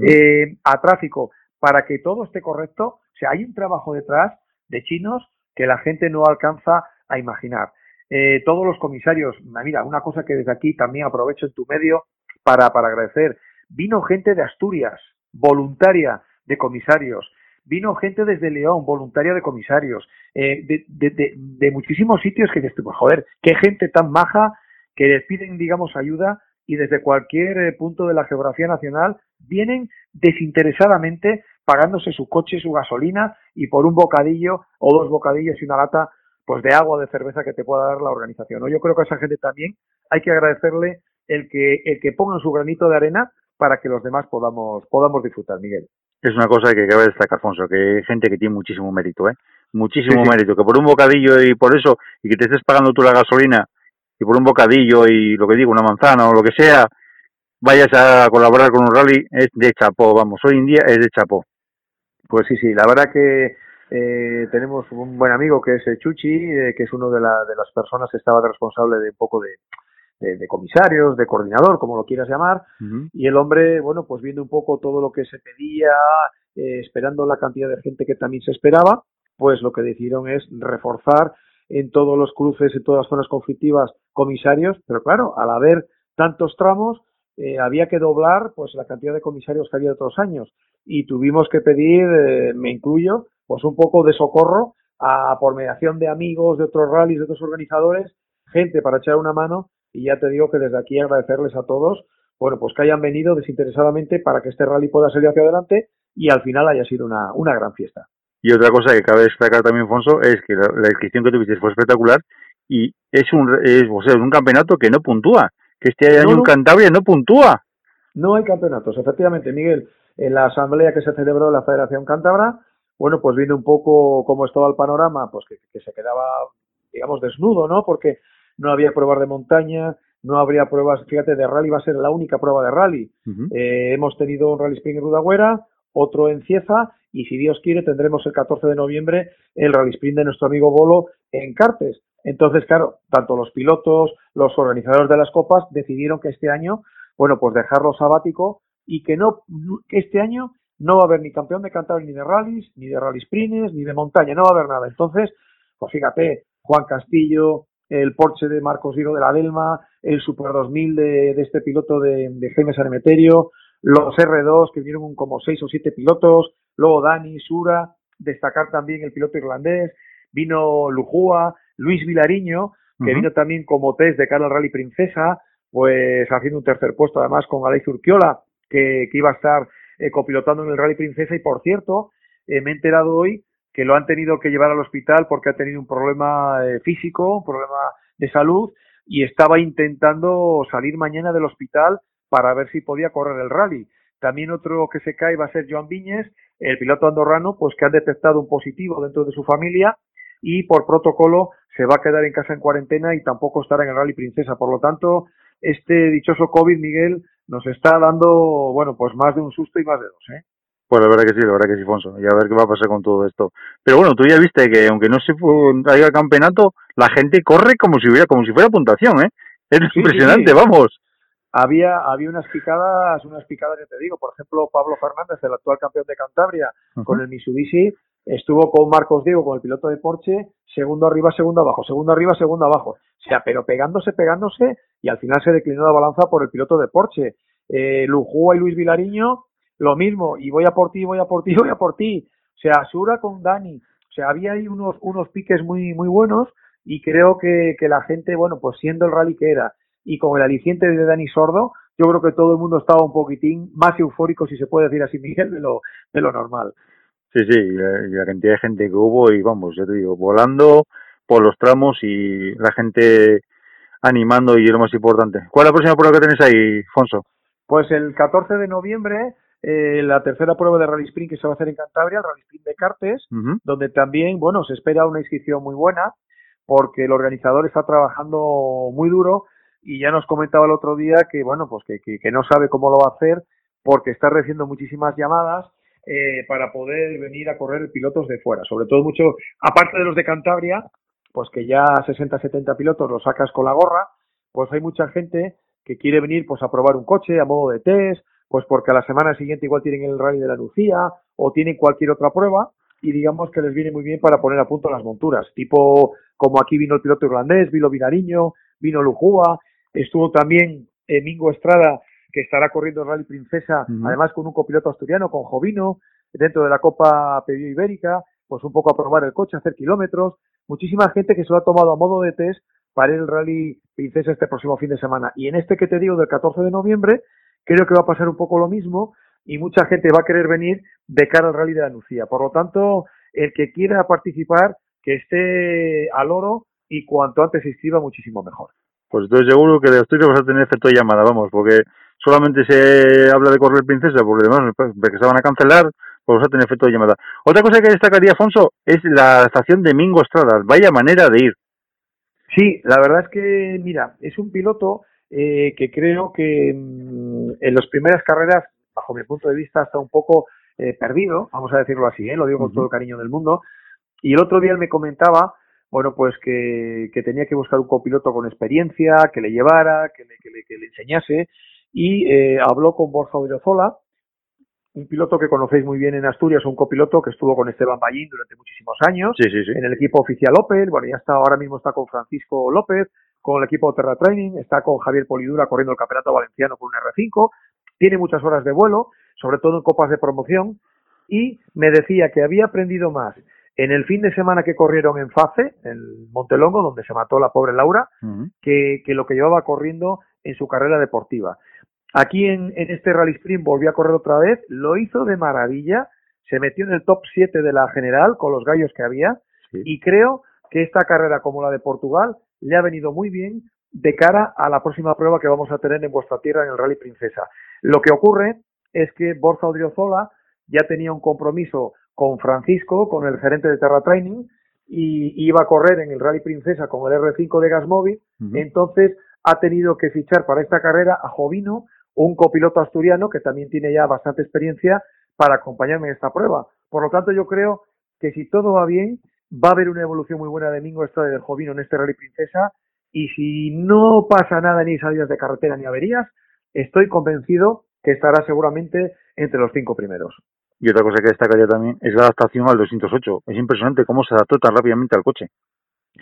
eh, a tráfico, para que todo esté correcto. O sea, hay un trabajo detrás de chinos que la gente no alcanza a imaginar. Eh, todos los comisarios, mira, una cosa que desde aquí también aprovecho en tu medio para, para agradecer. Vino gente de Asturias, voluntaria de comisarios. Vino gente desde León, voluntaria de comisarios. Eh, de, de, de, muchísimos sitios que dices, pues joder, qué gente tan maja que les piden, digamos, ayuda y desde cualquier eh, punto de la geografía nacional vienen desinteresadamente pagándose su coche, su gasolina y por un bocadillo o dos bocadillos y una lata pues de agua o de cerveza que te pueda dar la organización. ¿no? Yo creo que a esa gente también hay que agradecerle el que, el que pongan su granito de arena para que los demás podamos, podamos disfrutar, Miguel. Es una cosa que cabe destacar, Alfonso, que hay gente que tiene muchísimo mérito, ¿eh? Muchísimo sí, sí. mérito, que por un bocadillo y por eso, y que te estés pagando tú la gasolina, y por un bocadillo y lo que digo, una manzana o lo que sea, vayas a colaborar con un rally, es de chapó, vamos, hoy en día es de chapó. Pues sí, sí, la verdad que eh, tenemos un buen amigo que es Chuchi, eh, que es uno de, la, de las personas que estaba responsable de un poco de, de, de, comisarios, de coordinador, como lo quieras llamar, uh -huh. y el hombre, bueno, pues viendo un poco todo lo que se pedía, eh, esperando la cantidad de gente que también se esperaba, pues lo que decidieron es reforzar en todos los cruces, en todas las zonas conflictivas, comisarios, pero claro, al haber tantos tramos, eh, había que doblar pues la cantidad de comisarios que había de otros años y tuvimos que pedir, eh, me incluyo, pues un poco de socorro a, por mediación de amigos, de otros rallies, de otros organizadores, gente para echar una mano y ya te digo que desde aquí agradecerles a todos, bueno, pues que hayan venido desinteresadamente para que este rally pueda salir hacia adelante y al final haya sido una, una gran fiesta. Y otra cosa que cabe destacar también, Fonso, es que la, la inscripción que tuviste fue espectacular y es un, es, o sea, es un campeonato que no puntúa, que este año no, no. en Cantabria no puntúa. No hay campeonatos, efectivamente, Miguel. En la asamblea que se celebró en la Federación Cántabra, bueno, pues viendo un poco cómo estaba el panorama, pues que, que se quedaba, digamos, desnudo, ¿no? Porque no había pruebas de montaña, no habría pruebas, fíjate, de rally va a ser la única prueba de rally. Uh -huh. eh, hemos tenido un Rally Spring en Rudagüera, otro en Cieza, y si Dios quiere tendremos el 14 de noviembre el Rally Sprint de nuestro amigo Bolo en Cartes. Entonces, claro, tanto los pilotos, los organizadores de las copas decidieron que este año, bueno, pues dejarlo sabático y que no, que este año no va a haber ni campeón de Cantabria ni de rallies, ni de rally sprints, ni de montaña, no va a haber nada. Entonces, pues fíjate, Juan Castillo, el Porsche de Marcos Viro de la Delma, el Super 2000 de, de este piloto de, de Jaime Sanemeterio, los R2 que vinieron como seis o siete pilotos, luego Dani, Sura, destacar también el piloto irlandés, vino Lujúa, Luis Vilariño, que uh -huh. vino también como test de cara al Rally Princesa, pues haciendo un tercer puesto además con Aleix Urquiola, que, que iba a estar eh, copilotando en el Rally Princesa y por cierto, eh, me he enterado hoy que lo han tenido que llevar al hospital porque ha tenido un problema eh, físico, un problema de salud y estaba intentando salir mañana del hospital para ver si podía correr el rally. También otro que se cae va a ser Joan Viñes, el piloto andorrano, pues que ha detectado un positivo dentro de su familia y por protocolo se va a quedar en casa en cuarentena y tampoco estará en el Rally Princesa. Por lo tanto, este dichoso COVID, Miguel, nos está dando, bueno, pues más de un susto y más de dos, ¿eh? Pues la verdad que sí, la verdad que sí, Fonso. Y a ver qué va a pasar con todo esto. Pero bueno, tú ya viste que aunque no se haya campeonato, la gente corre como si hubiera, como si fuera puntuación, ¿eh? Es impresionante, vamos. Había, había unas picadas, unas picadas, ya te digo, por ejemplo, Pablo Fernández, el actual campeón de Cantabria, con el Mitsubishi, estuvo con Marcos Diego, con el piloto de Porsche, segundo arriba, segundo abajo, segundo arriba, segundo abajo. O sea, pero pegándose, pegándose, y al final se declinó la balanza por el piloto de Porsche. Eh, Lujúa y Luis Vilariño lo mismo, y voy a por ti, voy a por ti, voy a por ti. O sea, Sura con Dani. O sea, había ahí unos, unos piques muy, muy buenos y creo que, que la gente, bueno, pues siendo el rally que era y con el aliciente de Dani Sordo, yo creo que todo el mundo estaba un poquitín más eufórico, si se puede decir así, Miguel, de lo, de lo normal. Sí, sí, y la, cantidad de gente que hubo y vamos, ya te digo, volando por los tramos y la gente animando y lo más importante. ¿Cuál es la próxima prueba que tenéis ahí, Fonso? Pues el 14 de noviembre eh, la tercera prueba de Rally Sprint que se va a hacer en Cantabria, el Rally Sprint de Cartes, donde también, bueno, se espera una inscripción muy buena, porque el organizador está trabajando muy duro y ya nos comentaba el otro día que, bueno, pues que, que, no sabe cómo lo va a hacer porque está recibiendo muchísimas llamadas eh, para poder venir a correr pilotos de fuera, sobre todo mucho, aparte de los de Cantabria, pues que ya 60, 70 pilotos los sacas con la gorra, pues hay mucha gente que quiere venir pues a probar un coche a modo de test, pues porque a la semana siguiente igual tienen el rally de la Lucía o tienen cualquier otra prueba y digamos que les viene muy bien para poner a punto las monturas, tipo como aquí vino el piloto irlandés, vino Vinariño, vino Lujúa, estuvo también eh, Mingo Estrada que estará corriendo el Rally Princesa, además con un copiloto asturiano, con Jovino, dentro de la Copa Pedido Ibérica, pues un poco a probar el coche, hacer kilómetros, muchísima gente que se lo ha tomado a modo de test para el Rally Princesa este próximo fin de semana. Y en este que te digo del 14 de noviembre, creo que va a pasar un poco lo mismo y mucha gente va a querer venir de cara al Rally de Andalucía. Por lo tanto, el que quiera participar, que esté al oro y cuanto antes se inscriba, muchísimo mejor. Pues estoy seguro que de Asturias vas a tener efecto de llamada, vamos, porque solamente se habla de correr princesa, porque además que se van a cancelar, pues vas a tener efecto de llamada. Otra cosa que destacaría, Afonso, es la estación de Mingo Estrada. Vaya manera de ir. Sí, la verdad es que, mira, es un piloto eh, que creo que mm, en las primeras carreras, bajo mi punto de vista, está un poco eh, perdido, vamos a decirlo así, ¿eh? lo digo con todo el cariño del mundo. Y el otro día él me comentaba, bueno, pues que, que tenía que buscar un copiloto con experiencia, que le llevara, que le, que le, que le enseñase, y eh, habló con Borja Odriozola, un piloto que conocéis muy bien en Asturias, un copiloto que estuvo con Esteban Ballín durante muchísimos años en el equipo oficial Opel, bueno, ya está, ahora mismo está con Francisco López, con el equipo Terra Training, está con Javier Polidura corriendo el campeonato valenciano con un R5, tiene muchas horas de vuelo, sobre todo en copas de promoción, y me decía que había aprendido más en el fin de semana que corrieron en FACE, en Montelongo, donde se mató la pobre Laura, que, que lo que llevaba corriendo en su carrera deportiva. Aquí en, este Rally Sprint volvió a correr otra vez, lo hizo de maravilla, se metió en el top 7 de la general con los gallos que había y creo que esta carrera como la de Portugal le ha venido muy bien de cara a la próxima prueba que vamos a tener en vuestra tierra en el Rally Princesa. Lo que ocurre es que Borja Odriozola ya tenía un compromiso con Francisco, con el gerente de Terra Training, y iba a correr en el Rally Princesa con el R5 de Gasmóvil, entonces ha tenido que fichar para esta carrera a Jovino, un copiloto asturiano que también tiene ya bastante experiencia para acompañarme en esta prueba. Por lo tanto, yo creo que si todo va bien, va a haber una evolución muy buena de Mingo Estrada del Jovino en este Rally Princesa y si no pasa nada ni salidas de carretera ni averías, estoy convencido que estará seguramente entre los cinco primeros. Y otra cosa que destacaría también es la adaptación al 208. Es impresionante cómo se adaptó tan rápidamente al coche.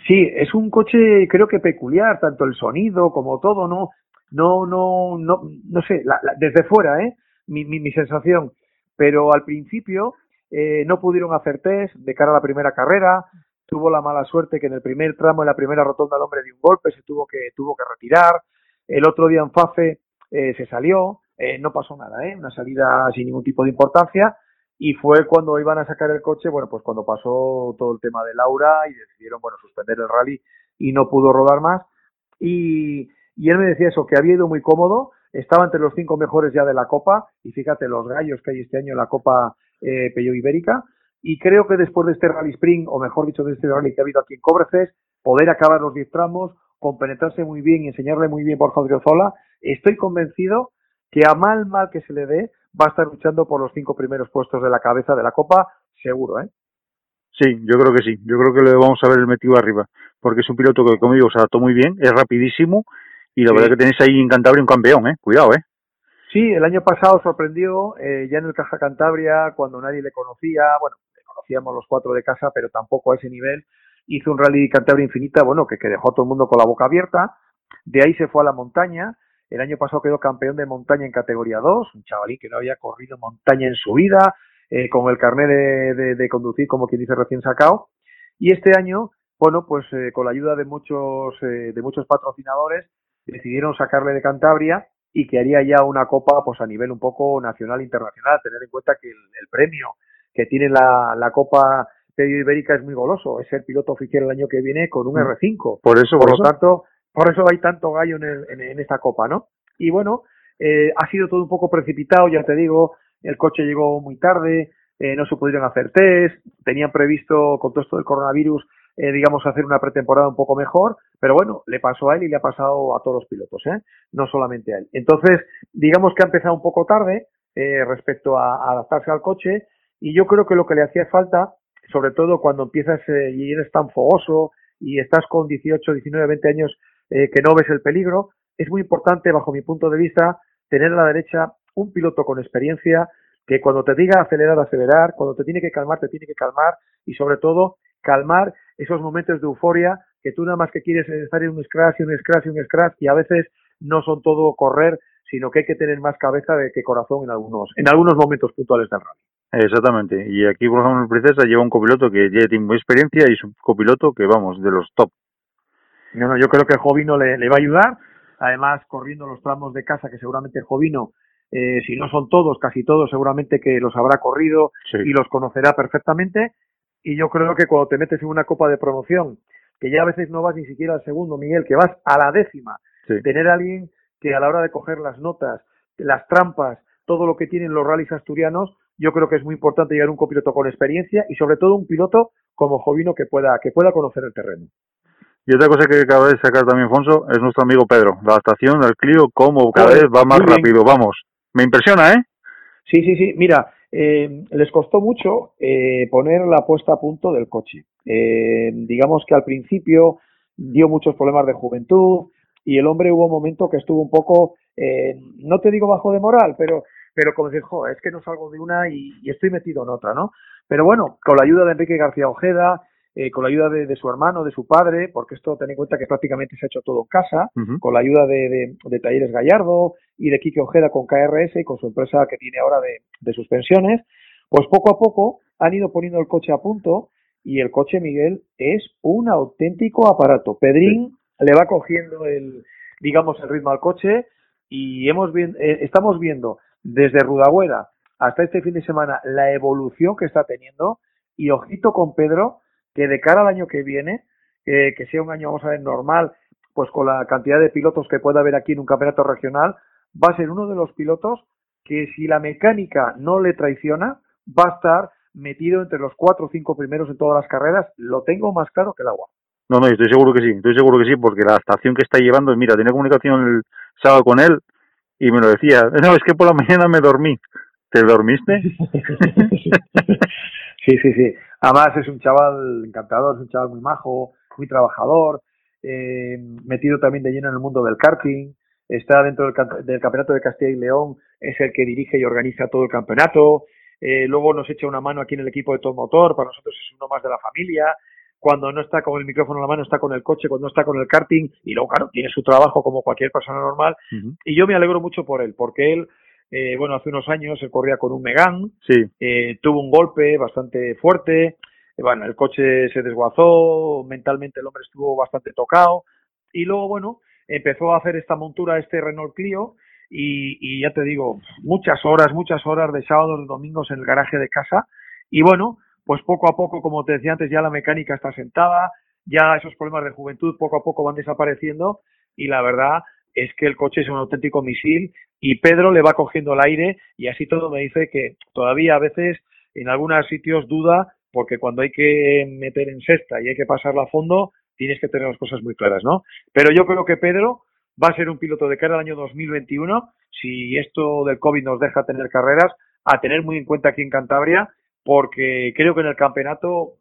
Sí, es un coche creo que peculiar, tanto el sonido como todo, ¿no? no, no, no, no sé, desde fuera, ¿eh? Mi, mi, sensación. Pero al principio eh, no pudieron hacer test de cara a la primera carrera. Tuvo la mala suerte que en el primer tramo, en la primera rotonda, el hombre dio un golpe, se tuvo que, tuvo que retirar. El otro día en Fafe eh, se salió, eh, no pasó nada, ¿eh? Una salida sin ningún tipo de importancia. y fue cuando iban a sacar el coche, bueno, pues cuando pasó todo el tema de Laura y decidieron, bueno, suspender el rally y no pudo rodar más. Y, y él me decía eso, que había ido muy cómodo, estaba entre los cinco mejores ya de la Copa, y fíjate los gallos que hay este año en la Copa eh, Ibérica, y creo que después de este Rally Spring, o mejor dicho, de este rally que ha habido aquí en Cobreces, poder acabar los 10 tramos, compenetrarse muy bien y enseñarle muy bien por Jorge Zola, estoy convencido que a mal mal que se le dé, va a estar luchando por los cinco primeros puestos de la cabeza de la Copa, seguro, ¿eh? Sí, yo creo que sí. Yo creo que le vamos a ver el metido arriba. Porque es un piloto que, como digo, se adaptó muy bien, es rapidísimo y la verdad que tenéis ahí en Cantabria un campeón, ¿eh? Cuidado, ¿eh? Sí, el año pasado sorprendió eh, ya en el Caja Cantabria cuando nadie le conocía, bueno, le conocíamos los cuatro de casa, pero tampoco a ese nivel. Hizo un rally Cantabria Infinita, bueno, que, dejó a todo el mundo con la boca abierta. De ahí se fue a la montaña. El año pasado quedó campeón de montaña en categoría 2, un chavalín que no había corrido montaña en su vida, eh, con el carnet de, de, conducir, como quien dice, recién sacado. Y este año, bueno, pues eh, con la ayuda de muchos, de muchos patrocinadores, decidieron sacarle de Cantabria y que haría ya una copa pues a nivel un poco nacional internacional, tener en cuenta que el, premio que tiene la, la Copa Pedio Ibérica es muy goloso, es el piloto oficial el año que viene con un mm. R5. Por eso, por, lo tanto, por eso hay tanto gallo en, en, esta copa, ¿no? Y bueno, eh, ha sido todo un poco precipitado, ya te digo, el coche llegó muy tarde, eh, no se pudieron hacer test, tenían previsto con todo esto del coronavirus, eh, digamos, hacer una pretemporada un poco mejor, pero bueno, le pasó a él y le ha pasado a todos los pilotos, ¿eh? no solamente a él. Entonces, digamos que ha empezado un poco tarde eh, respecto a, adaptarse al coche y yo creo que lo que le hacía falta, sobre todo cuando empiezas eh, y eres tan fogoso y estás con 18, 19, 20 años eh, que no ves el peligro, es muy importante, bajo mi punto de vista, tener a la derecha un piloto con experiencia que cuando te diga acelerar, acelerar, cuando te tiene que calmar, te tiene que calmar y sobre todo calmar esos momentos de euforia que tú nada más que quieres estar en un scratch y un scratch y un scratch y a veces no son todo correr, sino que hay que tener más cabeza de que corazón en algunos, en algunos momentos puntuales del rally. Exactamente. Y aquí, por ejemplo, el Princesa lleva un copiloto que ya tiene experiencia y es un copiloto que, vamos, de los top. No, no, yo creo que el Jovino le, le va a ayudar. Además, corriendo los tramos de casa, que seguramente Jovino eh, si no son todos, casi todos, seguramente que los habrá corrido y los conocerá perfectamente. Y yo creo que cuando te metes en una copa de promoción, que ya a veces no vas ni siquiera al segundo, Miguel, que vas a la décima, tener a alguien que a la hora de coger las notas, las trampas, todo lo que tienen los rallies asturianos, yo creo que es muy importante llegar a un copiloto con experiencia y sobre todo un piloto como Jovino que pueda, que pueda conocer el terreno. Y otra cosa que acaba de sacar también Fonso es nuestro amigo Pedro, la adaptación del Clio, cómo cada vez va más rápido, vamos. Me impresiona, ¿eh? Sí, sí, sí. Mira, eh, les costó mucho eh, poner la puesta a punto del coche. Eh, digamos que al principio dio muchos problemas de juventud y el hombre hubo un momento que estuvo un poco, eh, no te digo bajo de moral, pero pero como decir, es que no salgo de una y, estoy metido en otra, ¿no? Pero bueno, con la ayuda de Enrique García Ojeda, eh, con la ayuda de, su hermano, de su padre, porque esto ten en cuenta que prácticamente se ha hecho todo en casa, con la ayuda de, de, Talleres Gallardo y de Quique Ojeda con KRS y con su empresa que tiene ahora de, suspensiones, pues poco a poco han ido poniendo el coche a punto y el coche, Miguel, es un auténtico aparato. Pedrín le va cogiendo el, digamos, el ritmo al coche y hemos eh, estamos viendo desde Rudagüera hasta este fin de semana la evolución que está teniendo y ojito con Pedro que de cara al año que viene, eh, que sea un año, vamos a ver, normal, pues con la cantidad de pilotos que pueda haber aquí en un campeonato regional, va a ser uno de los pilotos que si la mecánica no le traiciona, va a estar metido entre los cuatro o cinco primeros en todas las carreras, lo tengo más claro que el agua. No, no, estoy seguro que sí, estoy seguro que sí, porque la estación que está llevando, mira, tenía comunicación el sábado con él y me lo decía, no, es que por la mañana me dormí. ¿Te dormiste? sí, sí, sí. Además es un chaval encantador, es un chaval muy majo, muy trabajador, eh, metido también de lleno en el mundo del karting, está dentro del, campeonato de Castilla y León, es el que dirige y organiza todo el campeonato, eh, luego nos echa una mano aquí en el equipo de todo motor, para nosotros es uno más de la familia, cuando no está con el micrófono en la mano está con el coche, cuando no está con el karting, y luego claro, tiene su trabajo como cualquier persona normal, y yo me alegro mucho por él, porque él eh, bueno, hace unos años él corría con un Megan, sí. eh, tuvo un golpe bastante fuerte, eh, bueno, el coche se desguazó, mentalmente el hombre estuvo bastante tocado, y luego, bueno, empezó a hacer esta montura, este Renault Clio, y, y ya te digo, muchas horas, muchas horas de sábados, de domingos en el garaje de casa y bueno, pues poco a poco, como te decía antes, ya la mecánica está sentada, ya esos problemas de juventud poco a poco van desapareciendo y la verdad es que el coche es un auténtico misil y Pedro le va cogiendo el aire y así todo me dice que todavía a veces en algunos sitios duda porque cuando hay que meter en sexta y hay que pasarla a fondo tienes que tener las cosas muy claras, ¿no? Pero yo creo que Pedro va a ser un piloto de cara al año 2021 si esto del COVID nos deja tener carreras a tener muy en cuenta aquí en Cantabria porque creo que en el campeonato,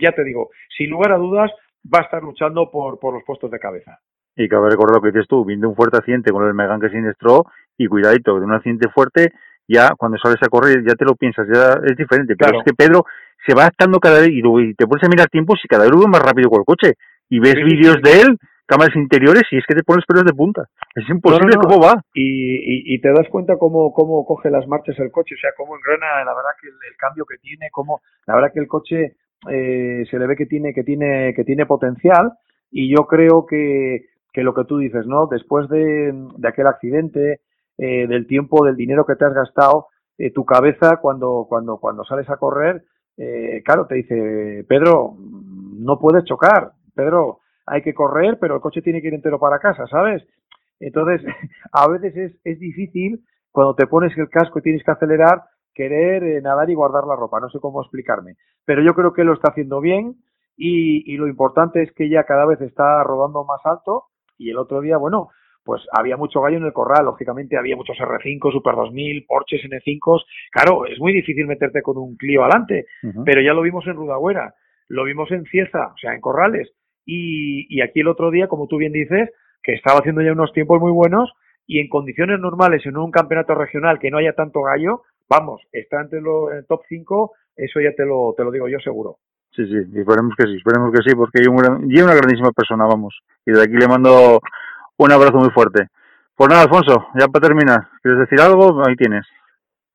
ya te digo, sin lugar a dudas, va a estar luchando por, por los puestos de cabeza. Y cabe recordar lo que dices tú, viendo un fuerte accidente con el Megan que siniestró y cuidadito, de un accidente fuerte, ya cuando sales a correr ya te lo piensas, ya es diferente. Pero es que Pedro se va adaptando cada vez y, te pones a mirar tiempos y cada vez lo más rápido con el coche. Y ves vídeos de él, cámaras interiores y es que te pones pelos de punta. Es imposible cómo va. Y, y, te das cuenta cómo, cómo coge las marchas el coche, o sea, cómo engrana, la verdad que el, cambio que tiene, cómo, la verdad que el coche eh, se le ve que tiene, que tiene, que tiene potencial y yo creo que, que lo que tú dices, ¿no? Después de, de aquel accidente, eh, del tiempo, del dinero que te has gastado, eh, tu cabeza cuando, cuando, cuando sales a correr, eh, claro, te dice, Pedro, no puedes chocar, Pedro, hay que correr, pero el coche tiene que ir entero para casa, ¿sabes? Entonces, a veces es, es difícil cuando te pones el casco y tienes que acelerar, querer eh, nadar y guardar la ropa, no sé cómo explicarme. Pero yo creo que lo está haciendo bien y, y lo importante es que ya cada vez está rodando más alto y el otro día, bueno, pues había mucho gallo en el corral, lógicamente había muchos R5, Super 2000, Porsches N5, claro, es muy difícil meterte con un Clio adelante, pero ya lo vimos en Rudagüera, lo vimos en Cieza, o sea, en Corrales, y, y aquí el otro día, como tú bien dices, que estaba haciendo ya unos tiempos muy buenos, y en condiciones normales, en un campeonato regional que no haya tanto gallo, vamos, está entre los el top 5, eso ya te lo, te lo digo yo seguro. Sí, sí, esperemos que sí, esperemos que sí, porque yo una grandísima persona, vamos. Y de aquí le mando un abrazo muy fuerte. Pues nada, Alfonso, ya para terminar, ¿quieres decir algo? Ahí tienes.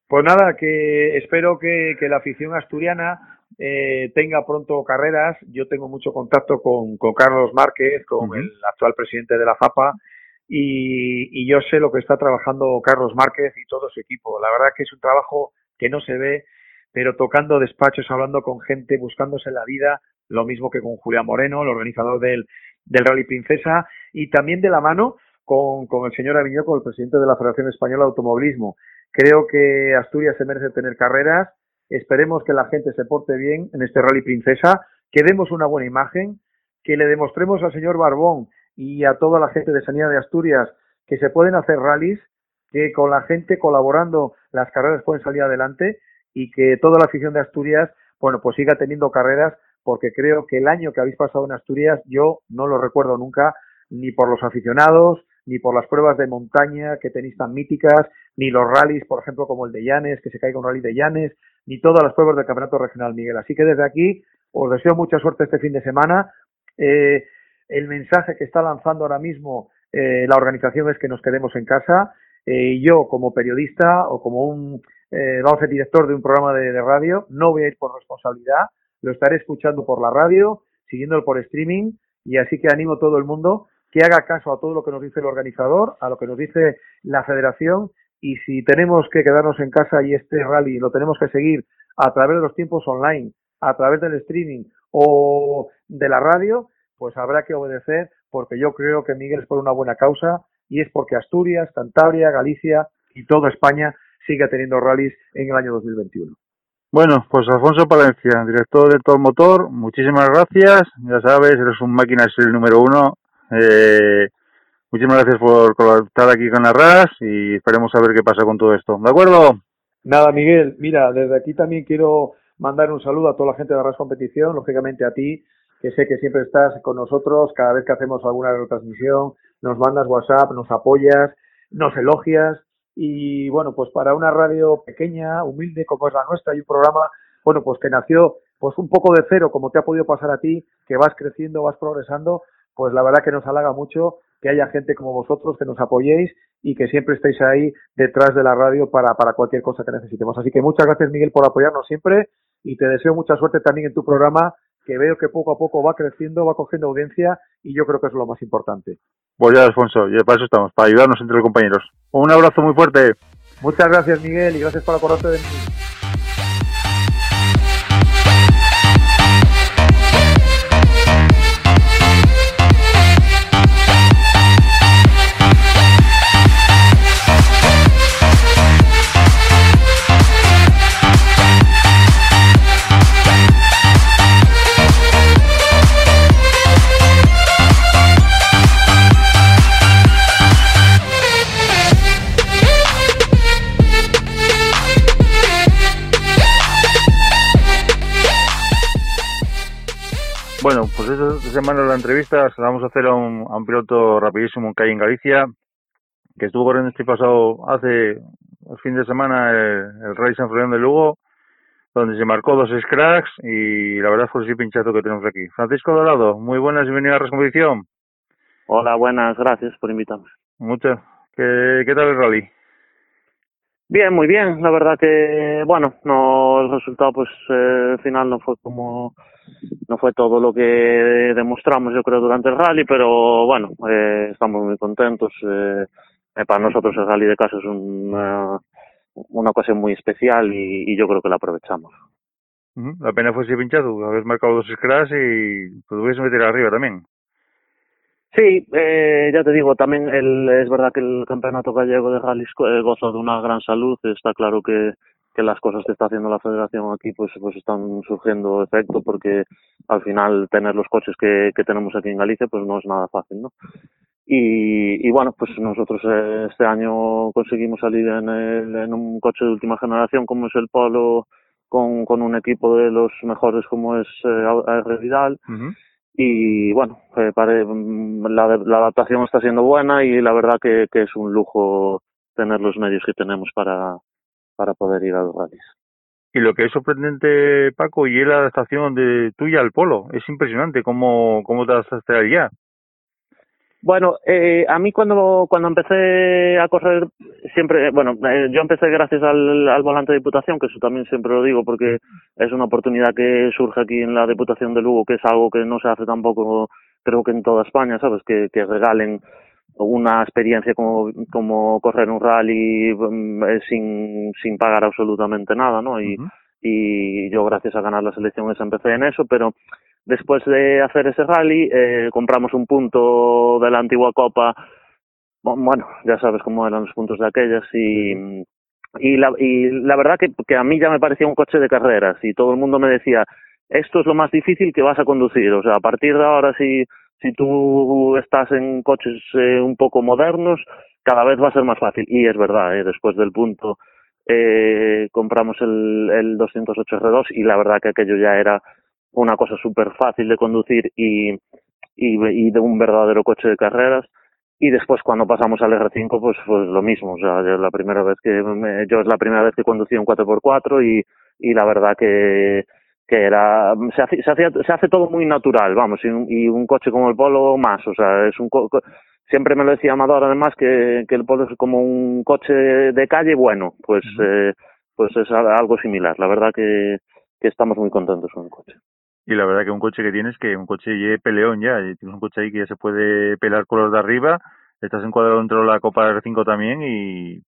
Pues nada, que espero que, que la afición asturiana eh, tenga pronto carreras. Yo tengo mucho contacto con, con Carlos Márquez, con el actual presidente de la FAPA, y, y yo sé lo que está trabajando Carlos Márquez y todo su equipo. La verdad que es un trabajo que no se ve, pero tocando despachos, hablando con gente, buscándose la vida, lo mismo que con Julián Moreno, el organizador del, del Rally Princesa y también de la mano con, con el señor Aviñoco, el presidente de la Federación Española de Automovilismo. Creo que Asturias se merece tener carreras, esperemos que la gente se porte bien en este Rally Princesa, que demos una buena imagen, que le demostremos al señor Barbón y a toda la gente de Sanidad de Asturias que se pueden hacer rallies, que con la gente colaborando las carreras pueden salir adelante y que toda la afición de Asturias, bueno, pues siga teniendo carreras porque creo que el año que habéis pasado en Asturias yo no lo recuerdo nunca, ni por los aficionados, ni por las pruebas de montaña que tenéis tan míticas, ni los rallies, por ejemplo, como el de Llanes, que se caiga un rally de Llanes, ni todas las pruebas del Campeonato Regional Miguel. Así que desde aquí os deseo mucha suerte este fin de semana. Eh, el mensaje que está lanzando ahora mismo eh, la organización es que nos quedemos en casa. Eh, yo, como periodista o como un, eh, vamos a director de un programa de, de radio, no voy a ir por responsabilidad lo estaré escuchando por la radio, siguiéndolo por streaming, y así que animo a todo el mundo que haga caso a todo lo que nos dice el organizador, a lo que nos dice la federación, y si tenemos que quedarnos en casa y este rally lo tenemos que seguir a través de los tiempos online, a través del streaming o de la radio, pues habrá que obedecer, porque yo creo que Miguel es por una buena causa y es porque Asturias, Cantabria, Galicia y toda España sigue teniendo rallies en el año 2021. Bueno, pues Alfonso Palencia, director de Todo Motor, muchísimas gracias. Ya sabes, eres un máquina el número uno. Eh, muchísimas gracias por estar aquí con la RAS y esperemos a ver qué pasa con todo esto. ¿De acuerdo? Nada, Miguel. Mira, desde aquí también quiero mandar un saludo a toda la gente de la RAS Competición, lógicamente a ti, que sé que siempre estás con nosotros cada vez que hacemos alguna retransmisión, nos mandas WhatsApp, nos apoyas, nos elogias y bueno, pues para una radio pequeña, humilde como es la nuestra y un programa, bueno, pues que nació pues un poco de cero, como te ha podido pasar a ti, que vas creciendo, vas progresando, pues la verdad que nos halaga mucho que haya gente como vosotros que nos apoyéis y que siempre estéis ahí detrás de la radio para, para cualquier cosa que necesitemos. Así que muchas gracias Miguel por apoyarnos siempre y te deseo mucha suerte también en tu programa que veo que poco a poco va creciendo, va cogiendo audiencia y yo creo que es lo más importante. Pues ya, Alfonso, para eso estamos, para ayudarnos entre los compañeros. Un abrazo muy fuerte. Muchas gracias, Miguel, y gracias por acordarte de mí. Semana la entrevista se la vamos a hacer a un, a un piloto rapidísimo que hay en Galicia, que estuvo corriendo este pasado hace el fin de semana el, el Rally San Florian de Lugo, donde se marcó dos scratch y la verdad fue el pinchazo que tenemos aquí. Francisco Dorado, muy buenas y bienvenido a la Rescompetición. Hola, buenas, gracias por invitarme. Muchas. ¿Qué, ¿Qué tal el rally? Bien, muy bien. La verdad que, bueno, no el resultado, pues, eh, final no fue como, no fue todo lo que demostramos, yo creo, durante el rally, pero bueno, eh, estamos muy contentos. Eh, eh para nosotros el rally de casa es una, una ocasión muy especial y, yo creo que la aprovechamos. La pena fue ese pinchado, habéis marcado dos scratch y pudiese meter arriba también. Sí, eh, ya te digo, también el, es verdad que el campeonato gallego de rally eh, goza de una gran salud. Está claro que, las cosas que está haciendo la federación aquí pues, pues están surgiendo efecto porque al final tener los coches que, tenemos aquí en Galicia pues no es nada fácil, ¿no? Y, y bueno, pues nosotros eh, este año conseguimos salir en, el, en un coche de última generación como es el Polo con, con un equipo de los mejores como es eh, Vidal. Y bueno, eh, pare- mm, la, la adaptación está siendo buena y la verdad que, que es un lujo tener los medios que tenemos para, para poder ir a los rallies. Y lo que es sorprendente, Paco, y es la adaptación de tuya al polo. Es impresionante cómo, cómo te adaptaste allá. Bueno, eh, a mí cuando, cuando empecé a correr, siempre, bueno, eh, yo empecé gracias al, al volante de Diputación, que eso también siempre lo digo porque es una oportunidad que surge aquí en la Diputación de Lugo, que es algo que no se hace tampoco, creo que en toda España, ¿sabes? Que, que regalen una experiencia como, como correr un rally mm, eh, sin, sin pagar absolutamente nada, ¿no? Y, y yo gracias a ganar las elecciones empecé en eso, pero después de hacer ese rally eh, compramos un punto de la antigua Copa, Bu- bueno, ya sabes cómo eran los puntos de aquellas y, y, la, y la verdad que, que a mí ya me parecía un coche de carreras y todo el mundo me decía, esto es lo más difícil que vas a conducir, o sea, a partir de ahora si, si tú estás en coches eh, un poco modernos, cada vez va a ser más fácil. Y es verdad, eh, después del punto eh, compramos el, el 208 R2 y la verdad que aquello ya era una cosa súper fácil de conducir y, y, y de un verdadero coche de carreras. Y después cuando pasamos al R5 pues pues lo mismo, o sea, yo la primera vez que me- yo es la primera vez que conducí un 4x4 y, y la verdad que que era se hace, se hacía- se hace todo muy natural, vamos, y un, y un coche como el Polo más, o sea, es un co- siempre me lo decía Amador además que, que el Polo es como un coche de calle bueno, pues eh, pues es algo similar, la verdad que, que estamos muy contentos con el coche. Y la verdad que un coche que tienes, que un coche ya peleón ya, tienes un coche ahí que ya se puede pelar con los de arriba, estás encuadrado dentro de la Copa R5 también y,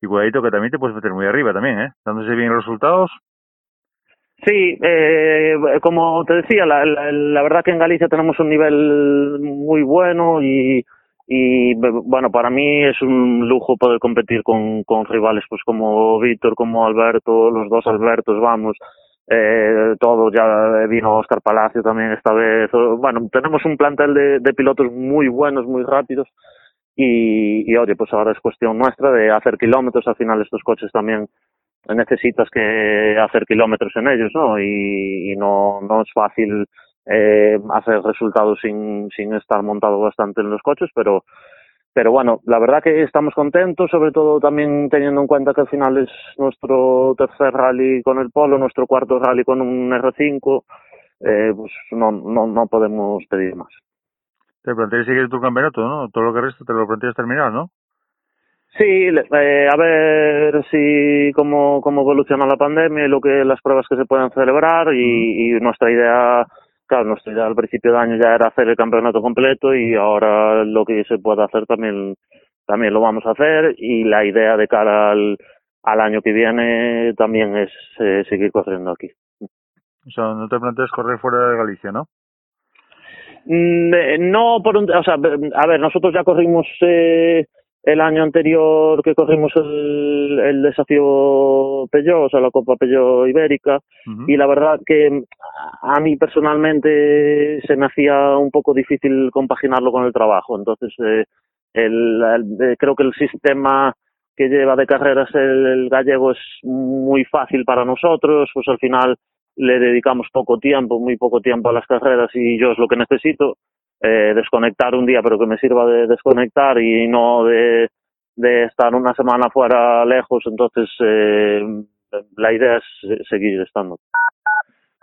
y cuidadito que también te puedes meter muy arriba también, ¿eh? Dándose bien los resultados. Sí, eh, como te decía, la, la, la verdad que en Galicia tenemos un nivel muy bueno y, y bueno, para mí es un lujo poder competir con, con rivales pues como Víctor, como Alberto, los dos Albertos, vamos, eh, todo, ya vino Oscar Palacio también esta vez, bueno, tenemos un plantel de, pilotos muy buenos, muy rápidos. Y, y oye, pues ahora es cuestión nuestra de hacer kilómetros, al final estos coches también necesitas que hacer kilómetros en ellos, ¿no? Y, y no, no es fácil eh, hacer resultados sin, sin estar montado bastante en los coches, pero pero bueno, la verdad que estamos contentos, sobre todo también teniendo en cuenta que al final es nuestro tercer rally con el Polo, nuestro cuarto rally con un R5, eh, pues no, no, no podemos pedir más. Te planteas seguir tu campeonato, ¿no? Todo lo que resta te lo planteas terminar, ¿no? Sí, eh, a ver si cómo, cómo evoluciona la pandemia y lo que las pruebas que se puedan celebrar y, y nuestra idea claro, nuestra idea al principio de año ya era hacer el campeonato completo y ahora lo que se pueda hacer también, también lo vamos a hacer y la idea de cara al, al año que viene también es eh, seguir corriendo aquí. O sea, no te planteas correr fuera de Galicia, ¿no? Mm, eh, no, por un, o sea, a ver, nosotros ya corrimos eh, el año anterior que corrimos el, el desafío Peugeot, o sea, la Copa Peugeot Ibérica, y la verdad que a mí personalmente se me hacía un poco difícil compaginarlo con el trabajo. Entonces, eh, el, eh, creo que el sistema que lleva de carreras el, gallego es muy fácil para nosotros, pues al final le dedicamos poco tiempo, muy poco tiempo a las carreras y yo es lo que necesito eh, desconectar un día, pero que me sirva de desconectar y no de, de estar una semana fuera lejos. Entonces, eh, la idea es seguir estando.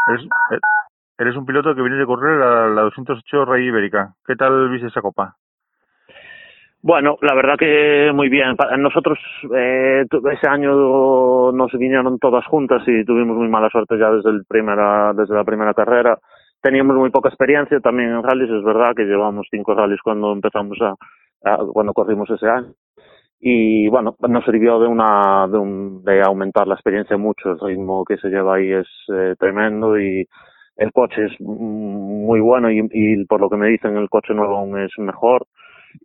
Eres, eres un piloto que viene de correr a la 208 Rey Ibérica. ¿Qué tal viste esa copa? Bueno, la verdad que muy bien. Nosotros eh, ese año nos vinieron todas juntas y tuvimos muy mala suerte ya desde el primera desde la primera carrera teníamos muy poca experiencia también en rallies, es verdad que llevamos cinco rallies cuando empezamos a, cuando corrimos ese año. Y bueno, nos sirvió de una de, un, de aumentar la experiencia mucho, el ritmo que se lleva ahí es eh, tremendo y el coche es muy bueno y, y, por lo que me dicen el coche nuevo aún es mejor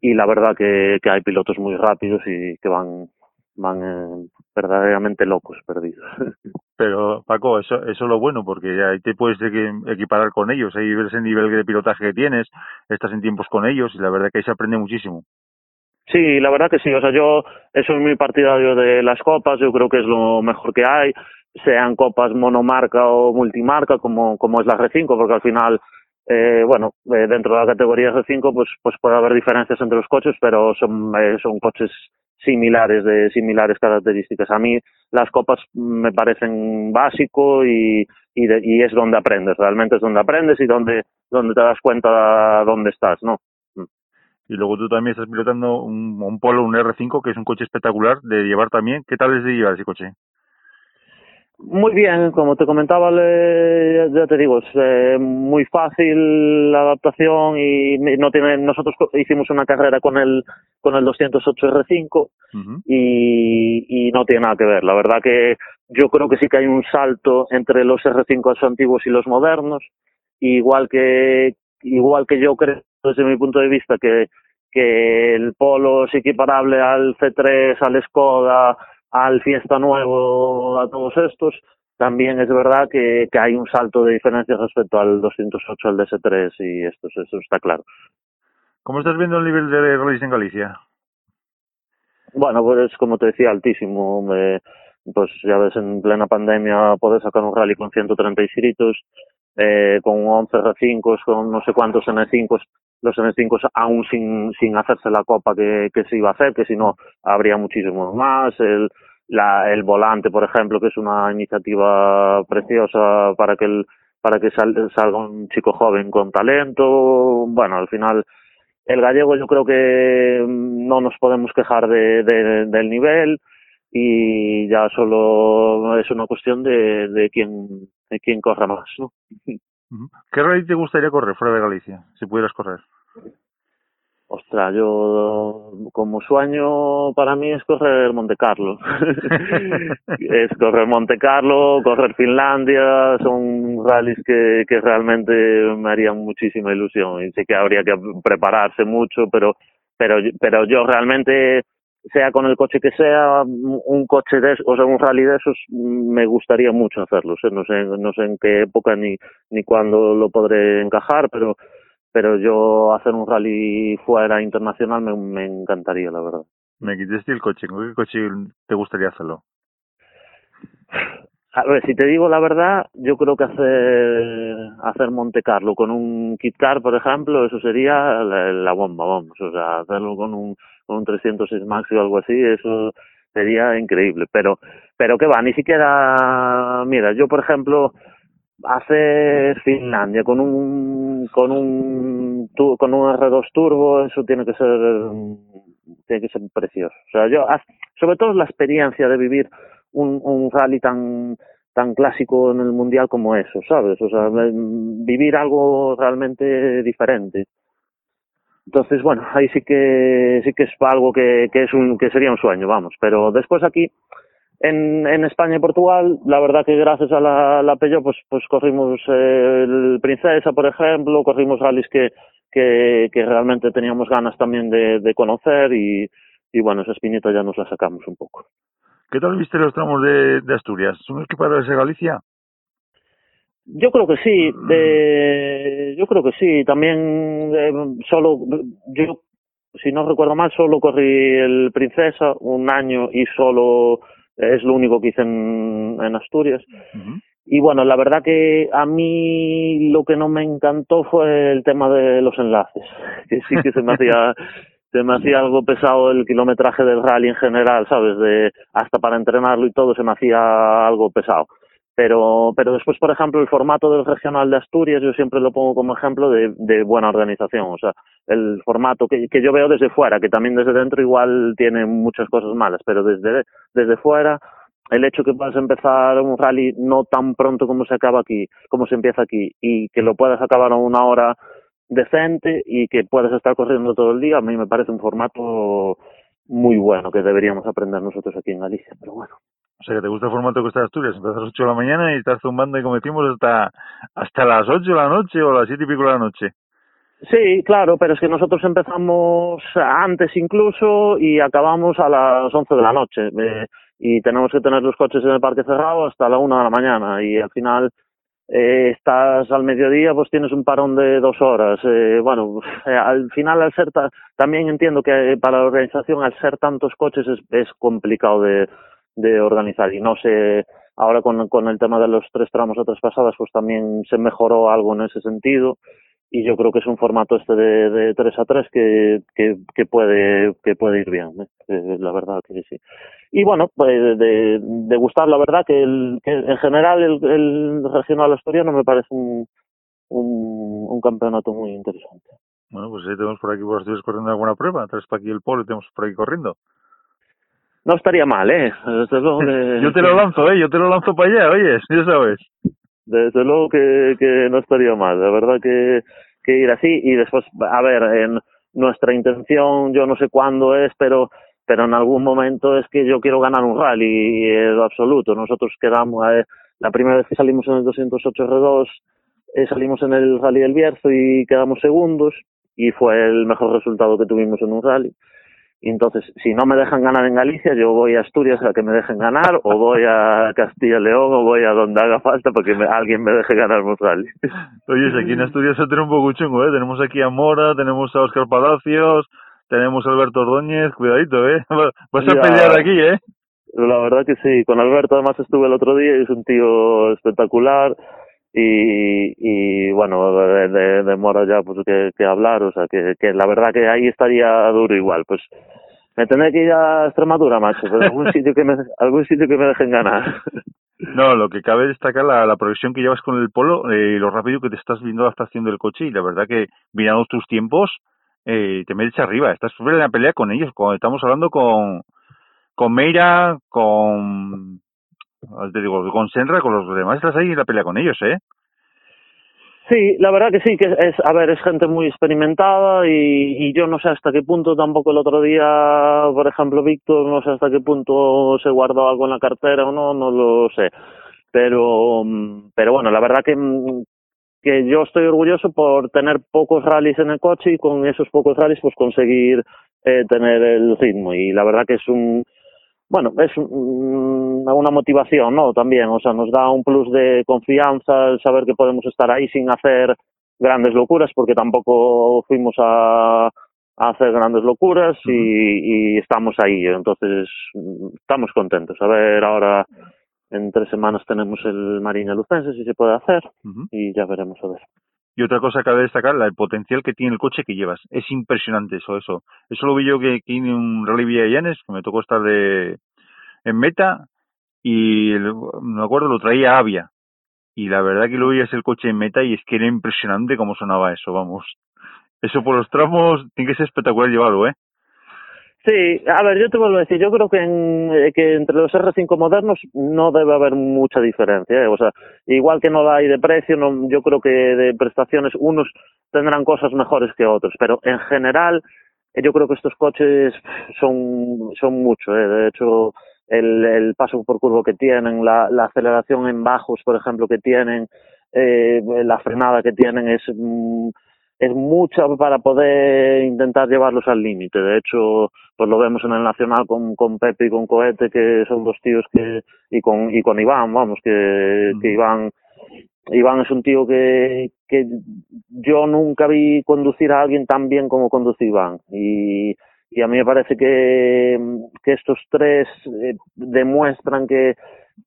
y la verdad que, que hay pilotos muy rápidos y que van van eh, verdaderamente locos perdidos. Pero Paco, eso, eso es lo bueno, porque ahí te puedes equiparar con ellos, ahí ves el nivel de pilotaje que tienes, estás en tiempos con ellos y la verdad que ahí se aprende muchísimo. Sí, la verdad que sí, o sea, yo eso es muy partidario de las copas, yo creo que es lo mejor que hay, sean copas monomarca o multimarca como, como es la R5, porque al final eh, bueno, eh, dentro de la categoría R5 pues, pues puede haber diferencias entre los coches, pero son, eh, son coches similares, de similares características. A mí las copas me parecen básico y, y, y es donde aprendes, realmente es donde aprendes y donde, donde te das cuenta dónde estás, ¿no? Mm. Y luego tú también estás pilotando un, un Polo, un R5, que es un coche espectacular de llevar también. ¿Qué tal es de llevar ese coche? Muy bien, como te comentaba, ya te digo, es eh, muy fácil la adaptación y no tiene. Nosotros hicimos una carrera con el con el 208 R5 y, y no tiene nada que ver. La verdad que yo creo que sí que hay un salto entre los R5 antiguos y los modernos, igual que igual que yo creo desde mi punto de vista que que el Polo es equiparable al C3, al Skoda al Fiesta Nuevo, a todos estos, también es verdad que, que hay un salto de diferencia respecto al 208, al DS3 y esto, eso está claro. ¿Cómo estás viendo el nivel de rallies en Galicia? Bueno, pues como te decía, altísimo. pues ya ves, en plena pandemia poder sacar un rally con 130 inscritos, eh, con 11 R5, con no sé cuántos N5, los N5 aún sin, sin hacerse la copa que, que se iba a hacer, que si no habría muchísimos más. El, la, el volante, por ejemplo, que es una iniciativa preciosa para que el, para que salga un chico joven con talento. Bueno, al final el gallego yo creo que no nos podemos quejar de, del nivel y ya solo es una cuestión de, de quién de quién corra más, ¿no? ¿Qué rally te gustaría correr fuera de Galicia, si pudieras correr? Ostras, yo como sueño para mí es correr Monte Carlo. es correr Monte Carlo, correr Finlandia, son rallies que, que realmente me harían muchísima ilusión y sé que habría que prepararse mucho, pero pero pero yo realmente sea con el coche que sea, un coche de o sea, un rally de esos, me gustaría mucho hacerlo. no sé, no sé en qué época ni, ni cuándo lo podré encajar, pero, pero yo hacer un rally fuera internacional me, me encantaría, la verdad. Me quitaste el coche. ¿Con qué coche te gustaría hacerlo? A ver, si te digo la verdad, yo creo que hacer, hacer Monte Carlo con un Kit Car, por ejemplo, eso sería la, la bomba, vamos. O sea, hacerlo con un un 306 Max o algo así, eso sería increíble. Pero, pero que va, ni siquiera, mira, yo por ejemplo, hacer Finlandia con un, con un, con un R2 turbo, eso tiene que ser, tiene que ser precioso. O sea, yo, sobre todo la experiencia de vivir un, un rally tan, tan clásico en el mundial como eso, ¿sabes? O sea, vivir algo realmente diferente. Entonces, bueno, ahí sí que sí que es algo que, que es un que sería un sueño, vamos. Pero después aquí en, en España y Portugal, la verdad que gracias a la, la Peugeot, pues pues corrimos el Princesa, por ejemplo, corrimos rallies que que, que realmente teníamos ganas también de, de conocer y, y bueno, esa espinita ya nos la sacamos un poco. ¿Qué tal viste los tramos de, de Asturias? ¿Son equiparables a Galicia? Yo creo que sí, de, yo creo que sí. También eh, solo, yo, si no recuerdo mal, solo corrí el Princesa un año y solo es lo único que hice en, en Asturias. Y bueno, la verdad que a mí lo que no me encantó fue el tema de los enlaces, que sí que se me hacía se me hacía algo pesado el kilometraje del rally en general, ¿sabes? De hasta para entrenarlo y todo se me hacía algo pesado. Pero, pero después, por ejemplo, el formato del regional de Asturias, yo siempre lo pongo como ejemplo de, de buena organización. O sea, el formato que, que yo veo desde fuera, que también desde dentro igual tiene muchas cosas malas, pero desde, desde fuera, el hecho que puedas empezar un rally no tan pronto como se acaba aquí, como se empieza aquí, y que lo puedas acabar a una hora decente y que puedas estar corriendo todo el día, a mí me parece un formato muy bueno que deberíamos aprender nosotros aquí en Galicia, pero bueno. O sea, que te gusta el formato está en Asturias, empiezas a las 8 de la mañana y estás zumbando y como decimos hasta, hasta las 8 de la noche o las 7 y pico de la noche. Sí, claro, pero es que nosotros empezamos antes incluso y acabamos a las 11 de la noche. Eh, y tenemos que tener los coches en el parque cerrado hasta la 1 de la mañana y al final eh, estás al mediodía, pues tienes un parón de dos horas. Eh, bueno, eh, al final, al ser también entiendo que para la organización, al ser tantos coches, es, es complicado de, de organizar. Y no sé, ahora con, con el tema de los tres tramos otras pasadas, pues también se mejoró algo en ese sentido. Y yo creo que es un formato este de, de 3 a 3 que, que, que, puede, que puede ir bien, ¿eh? eh la verdad que sí y bueno, pues de, de gustar, la verdad que, el, que en general el, el regional asturiano me parece un, un, un campeonato muy interesante. Bueno, pues ahí tenemos por aquí por Asturias corriendo alguna prueba, traes para aquí el polo y tenemos por aquí corriendo. No estaría mal, ¿eh? Desde luego que... yo te lo lanzo, ¿eh? Yo te lo lanzo para allá, oye, ya sabes. Desde luego que, que no estaría mal, la verdad que, que ir así y después, a ver, en nuestra intención, yo no sé cuándo es, pero pero en algún momento es que yo quiero ganar un rally en lo absoluto. Nosotros quedamos, eh, la primera vez que salimos en el 208 R2, eh, salimos en el rally del Bierzo y quedamos segundos y fue el mejor resultado que tuvimos en un rally. Y entonces, si no me dejan ganar en Galicia, yo voy a Asturias a que me dejen ganar, o voy a Castilla y León, o voy a donde haga falta para que me, alguien me deje ganar rally. Oye, aquí en Asturias se tiene un poco chungo, ¿eh? Tenemos aquí a Mora, tenemos a Oscar Palacios, tenemos a Alberto Ordóñez, cuidadito, ¿eh? Vas a pelear aquí, ¿eh? La verdad que sí, con Alberto además estuve el otro día y es un tío espectacular y, y bueno, de, de, Mora ya pues que, que hablar, o sea, que, que la verdad que ahí estaría duro igual, pues me tendré que ir a Extremadura, macho, pero algún sitio que me, algún sitio que me dejen ganar. No, lo que cabe destacar la, la progresión que llevas con el polo eh, y lo rápido que te estás viendo la estación del coche y la verdad que mirando tus tiempos, eh, te metes arriba, estás en la pelea con ellos, cuando estamos hablando con, con Meira, con, te digo, con Senra, con los demás, estás ahí en la pelea con ellos, ¿eh? Sí, la verdad que sí, que es, a ver, es gente muy experimentada y, yo no sé hasta qué punto tampoco el otro día, por ejemplo, Víctor, no sé hasta qué punto se guardó algo en la cartera o no, no lo sé. Pero, pero bueno, la verdad que, que yo estoy orgulloso por tener pocos rallies en el coche y con esos pocos rallies pues conseguir eh, tener el ritmo y la verdad que es un bueno es un, una motivación no también o sea nos da un plus de confianza el saber que podemos estar ahí sin hacer grandes locuras porque tampoco fuimos a, a hacer grandes locuras y, y estamos ahí. Entonces estamos contentos. A ver ahora en tres semanas tenemos el Marina Lucense, si se puede hacer, y ya veremos a ver. Y otra cosa que cabe destacar, el potencial que tiene el coche que llevas. Es impresionante eso, eso. Eso lo vi yo que tiene un Rally Villallanes, que me tocó estar de en meta, y me acuerdo, lo traía Avia. Y la verdad que lo veías el coche en meta y es que era impresionante cómo sonaba eso, vamos. Eso por los tramos tiene que ser espectacular llevarlo, ¿eh? Sí, a ver, yo te vuelvo a decir, yo creo que, en, eh, que entre los R5 modernos no debe haber mucha diferencia, ¿eh? o sea, igual que no la hay de precio, no, yo creo que de prestaciones unos tendrán cosas mejores que otros, pero en general eh, yo creo que estos coches son, son mucho, ¿eh? de hecho el, el paso por curvo que tienen, la, la aceleración en bajos, por ejemplo, que tienen, eh, la frenada que tienen es... Mm, es mucha para poder intentar llevarlos al límite. De hecho, pues lo vemos en el Nacional con, con Pepe y con Cohete, que son dos tíos que, y con, y con Iván, vamos, que, que Iván, Iván es un tío que, que yo nunca vi conducir a alguien tan bien como conduce Iván. Y, y a mí me parece que, que estos tres eh, demuestran que,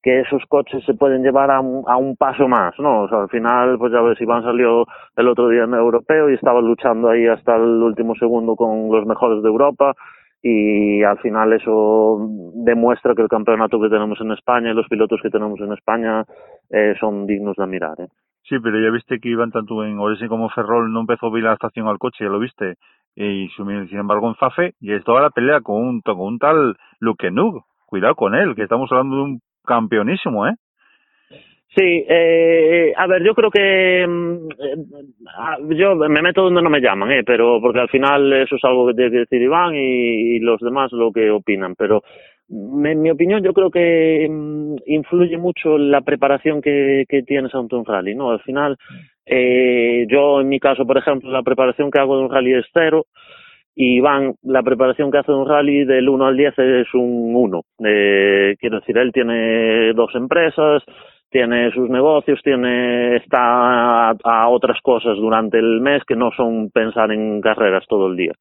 que esos coches se pueden llevar a un, a un paso más, ¿no? O sea, al final, pues ya ves, Iván salió el otro día en europeo y estaba luchando ahí hasta el último segundo con los mejores de Europa y al final eso demuestra que el campeonato que tenemos en España y los pilotos que tenemos en España eh, son dignos de mirar, ¿eh? Sí, pero ya viste que Iván tanto en Oresi como Ferrol no empezó bien la estación al coche, ya lo viste. Y sin embargo en Fafe y es toda la pelea con un, con un tal Luke Nug. Cuidado con él, que estamos hablando de un campeonísimo, ¿eh? Sí, eh, a ver, yo creo que mm, eh, yo me meto donde no me llaman, eh, pero porque al final eso es algo que tiene que decir Iván y, los demás lo que opinan, pero en mi opinión yo creo que mm, influye mucho la preparación que, que tienes ante un rally, ¿no? Al final, eh, yo en mi caso, por ejemplo, la preparación que hago de un rally es cero, y Iván, la preparación que hace un rally del 1 al 10 es un 1. Eh, quiero decir, él tiene dos empresas, tiene sus negocios, tiene está a, otras cosas durante el mes que no son pensar en carreras todo el día.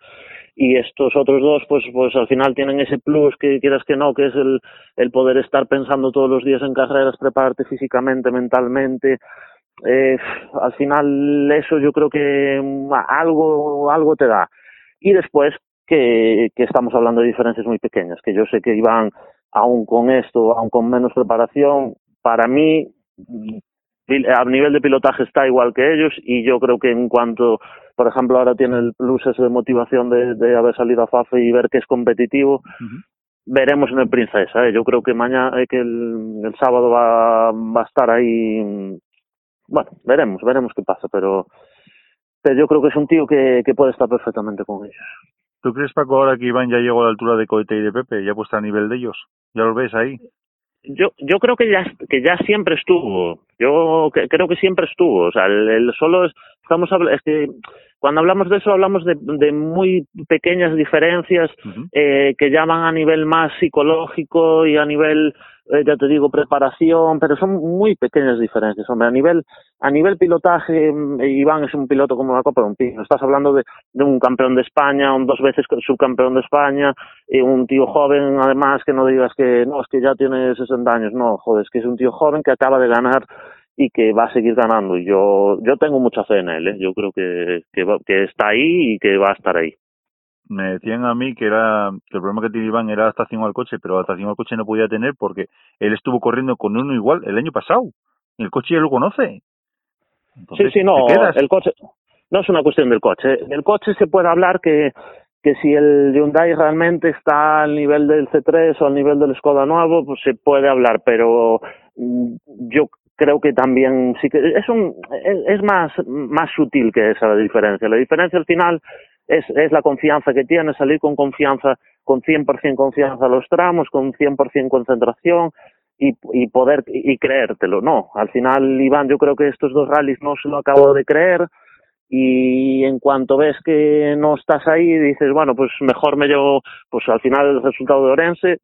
Y estos otros dos, pues, pues al final tienen ese plus que quieras que no, que es el, el poder estar pensando todos los días en carreras, prepararte físicamente, mentalmente. Eh, al final eso yo creo que mm, algo, algo te da y después que, que estamos hablando de diferencias muy pequeñas, que yo sé que iban aún con esto, aún con menos preparación, para mí a nivel de pilotaje está igual que ellos y yo creo que en cuanto, por ejemplo, ahora tiene el plus ese de motivación de, de haber salido a FAFE y ver que es competitivo, veremos en el Princesa. ¿eh? Yo creo que mañana, eh, que el, el sábado va, va a estar ahí. Bueno, veremos, veremos qué pasa, pero pero yo creo que es un tío que, que puede estar perfectamente con ellos. ¿Tú crees, Paco, ahora que Iván ya llegó a la altura de Cohete y de Pepe, ya puesta a nivel de ellos? ¿Ya los ves ahí? Yo, yo creo que ya, que ya siempre estuvo. Yo creo que siempre estuvo. O sea, el, solo es, estamos hablando, es que cuando hablamos de eso hablamos de, de muy pequeñas diferencias eh, que llaman a nivel más psicológico y a nivel eh, ya te digo, preparación, pero son muy pequeñas diferencias, hombre. A nivel, a nivel pilotaje, mm, Iván es un piloto como una copa de un pino. Estás hablando de, de un campeón de España, un dos veces subcampeón de España, y un tío joven, además, que no digas que no, es que ya tiene 60 años. No, joder, es que es un tío joven que acaba de ganar y que va a seguir ganando. Y yo, yo tengo mucha fe en él, ¿eh? Yo creo que, que, que está ahí y que va a estar ahí me decían a mí que era que el problema que tenía Iván era adaptación al coche, pero adaptación al coche no podía tener porque él estuvo corriendo con uno igual el año pasado. El coche ya lo conoce. sí, sí, no, el coche no es una cuestión del coche. El coche se puede hablar que que si el Hyundai realmente está al nivel del C3 o al nivel del Skoda nuevo, pues se puede hablar, pero mm, yo creo que también sí que es un es más más sutil que esa la diferencia. La diferencia al final es, es la confianza que tienes, salir con confianza, con 100% confianza a los tramos, con 100% concentración y, y poder y creértelo. No, al final, Iván, yo creo que estos dos rallies no se lo acabo de creer y en cuanto ves que no estás ahí, dices, bueno, pues mejor me llevo, pues al final el resultado de Orense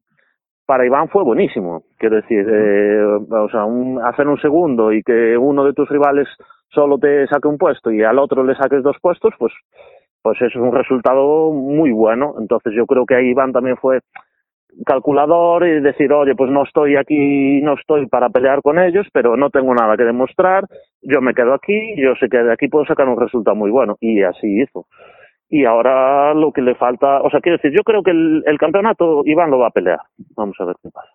para Iván fue buenísimo. Quiero decir, eh, o sea, un, hacer un segundo y que uno de tus rivales solo te saque un puesto y al otro le saques dos puestos, pues pues eso es un resultado muy bueno. Entonces yo creo que ahí Iván también fue calculador y decir, oye, pues no estoy aquí, no estoy para pelear con ellos, pero no tengo nada que demostrar, yo me quedo aquí, yo sé que de aquí puedo sacar un resultado muy bueno. Y así hizo. Y ahora lo que le falta, o sea, quiero decir, yo creo que el, el campeonato Iván lo va a pelear. Vamos a ver qué pasa.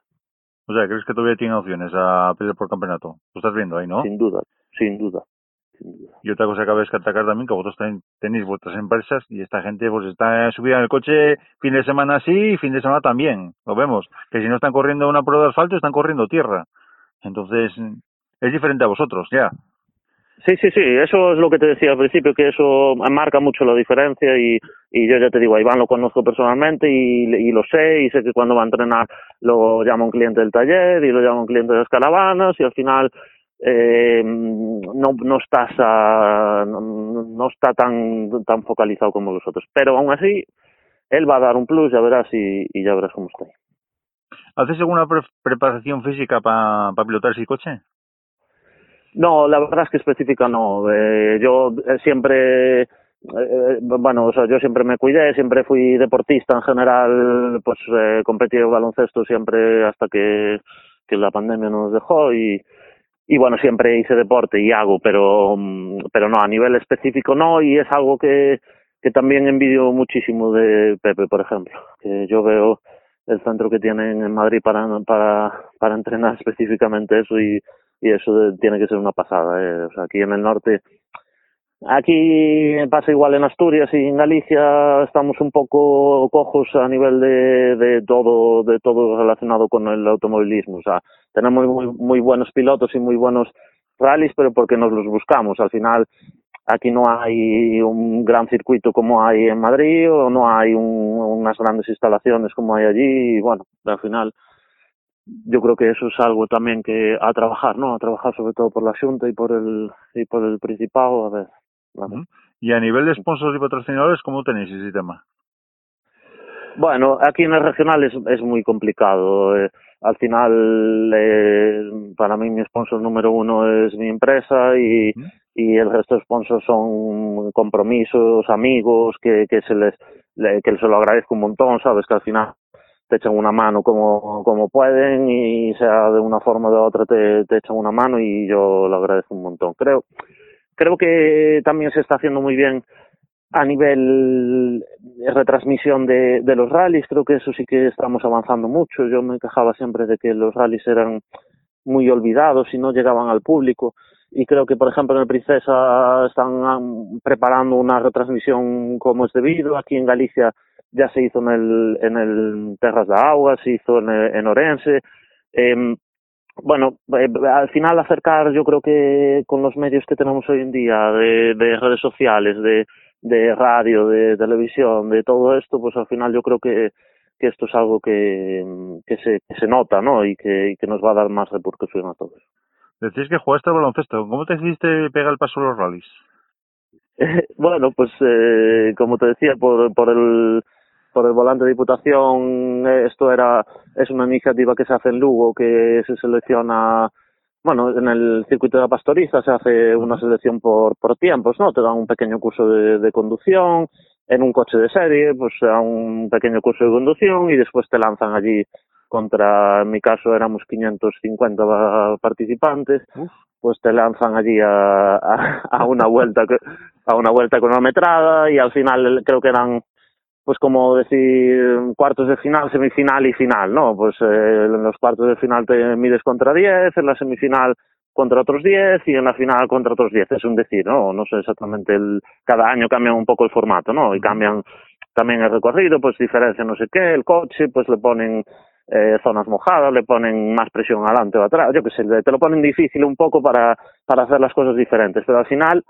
O sea, ¿crees que todavía tiene opciones a pelear por campeonato? Lo estás viendo ahí, ¿no? Sin duda, sin duda. Y otra cosa que habéis que atacar también, que vosotros tenéis vuestras empresas y esta gente pues está subida en el coche fin de semana sí y fin de semana también. Lo vemos. Que si no están corriendo una prueba de asfalto, están corriendo tierra. Entonces, es diferente a vosotros, ya. Sí, sí, sí, eso es lo que te decía al principio, que eso marca mucho la diferencia y, y yo ya te digo, Iván lo conozco personalmente y, y, lo sé y sé que cuando va a entrenar lo llama un cliente del taller y lo llama un cliente de las caravanas y al final eh, no, no estás no, no, está tan, tan focalizado como vosotros. Pero aún así, él va a dar un plus, ya verás y, y ya verás cómo está. ¿Haces alguna preparación física para pilotar ese coche? No, la verdad es que específica no. Eh, yo eh, siempre, eh, bueno, o sea, yo siempre me cuidé, siempre fui deportista en general, pues eh, competí en baloncesto siempre hasta que, la pandemia nos dejó y, y bueno, siempre hice deporte y hago, pero, pero no, a nivel específico no, y es algo que, que también envidio muchísimo de Pepe, por ejemplo, que yo veo el centro que tienen en Madrid para, para, para entrenar específicamente eso y, y eso tiene que ser una pasada. ¿eh? O sea, aquí en el norte, aquí pasa igual en Asturias y en Galicia estamos un poco cojos a nivel de, de todo, de todo relacionado con el automovilismo. O sea, tenemos muy, muy buenos pilotos y muy buenos rallies, pero porque nos los buscamos. Al final, aquí no hay un gran circuito como hay en Madrid o no hay un, unas grandes instalaciones como hay allí. Y bueno, al final yo creo que eso es algo también que a trabajar, ¿no? A trabajar sobre todo por la Junta y por el y por el Principado, a ver. Y a nivel de sponsors y patrocinadores, ¿cómo tenéis ese tema? Bueno, aquí en el regional es, es muy complicado. Eh, al final, eh, para mí mi sponsor número uno es mi empresa y, y el resto de sponsors son compromisos, amigos, que, que se les que se lo agradezco un montón, sabes que al final te echan una mano como, como pueden y sea de una forma o de otra te, echan una mano y yo lo agradezco un montón. Creo, creo que también se está haciendo muy bien a nivel retransmisión de, de los rallies, creo que eso sí que estamos avanzando mucho. Yo me quejaba siempre de que los rallies eran muy olvidados y no llegaban al público. Y creo que, por ejemplo, en el Princesa están preparando una retransmisión como es debido. Aquí en Galicia ya se hizo en el, en el Terras de Agua, se hizo en, en Orense. Eh, bueno, eh, al final acercar, yo creo que con los medios que tenemos hoy en día, de, de redes sociales, de, de radio, de televisión, de todo esto, pues al final yo creo que, que esto es algo que, que, se, que se nota, ¿no? Y que, y que nos va a dar más repercusión a todos. Decís que jugaste al baloncesto. ¿Cómo te decidiste pegar el paso a los rallies? bueno, pues eh, como te decía, por, por el por el volante de diputación esto era es una iniciativa que se hace en Lugo que se selecciona bueno en el circuito de la pastoriza se hace una selección por por tiempos no te dan un pequeño curso de, de conducción en un coche de serie pues dan un pequeño curso de conducción y después te lanzan allí. Contra en mi caso éramos 550 participantes pues te lanzan allí a, a, a una vuelta a una vuelta cronometrada y al final creo que eran pues como decir cuartos de final, semifinal y final, ¿no? Pues eh, en los cuartos de final te mides contra 10, en la semifinal contra otros 10 y en la final contra otros 10, es un decir, ¿no? No sé exactamente, el, cada año cambian un poco el formato, ¿no? Y cambian también el recorrido, pues diferencia no sé qué, el coche, pues le ponen eh, zonas mojadas, le ponen más presión adelante o atrás, yo qué sé, te lo ponen difícil un poco para, para hacer las cosas diferentes, pero al final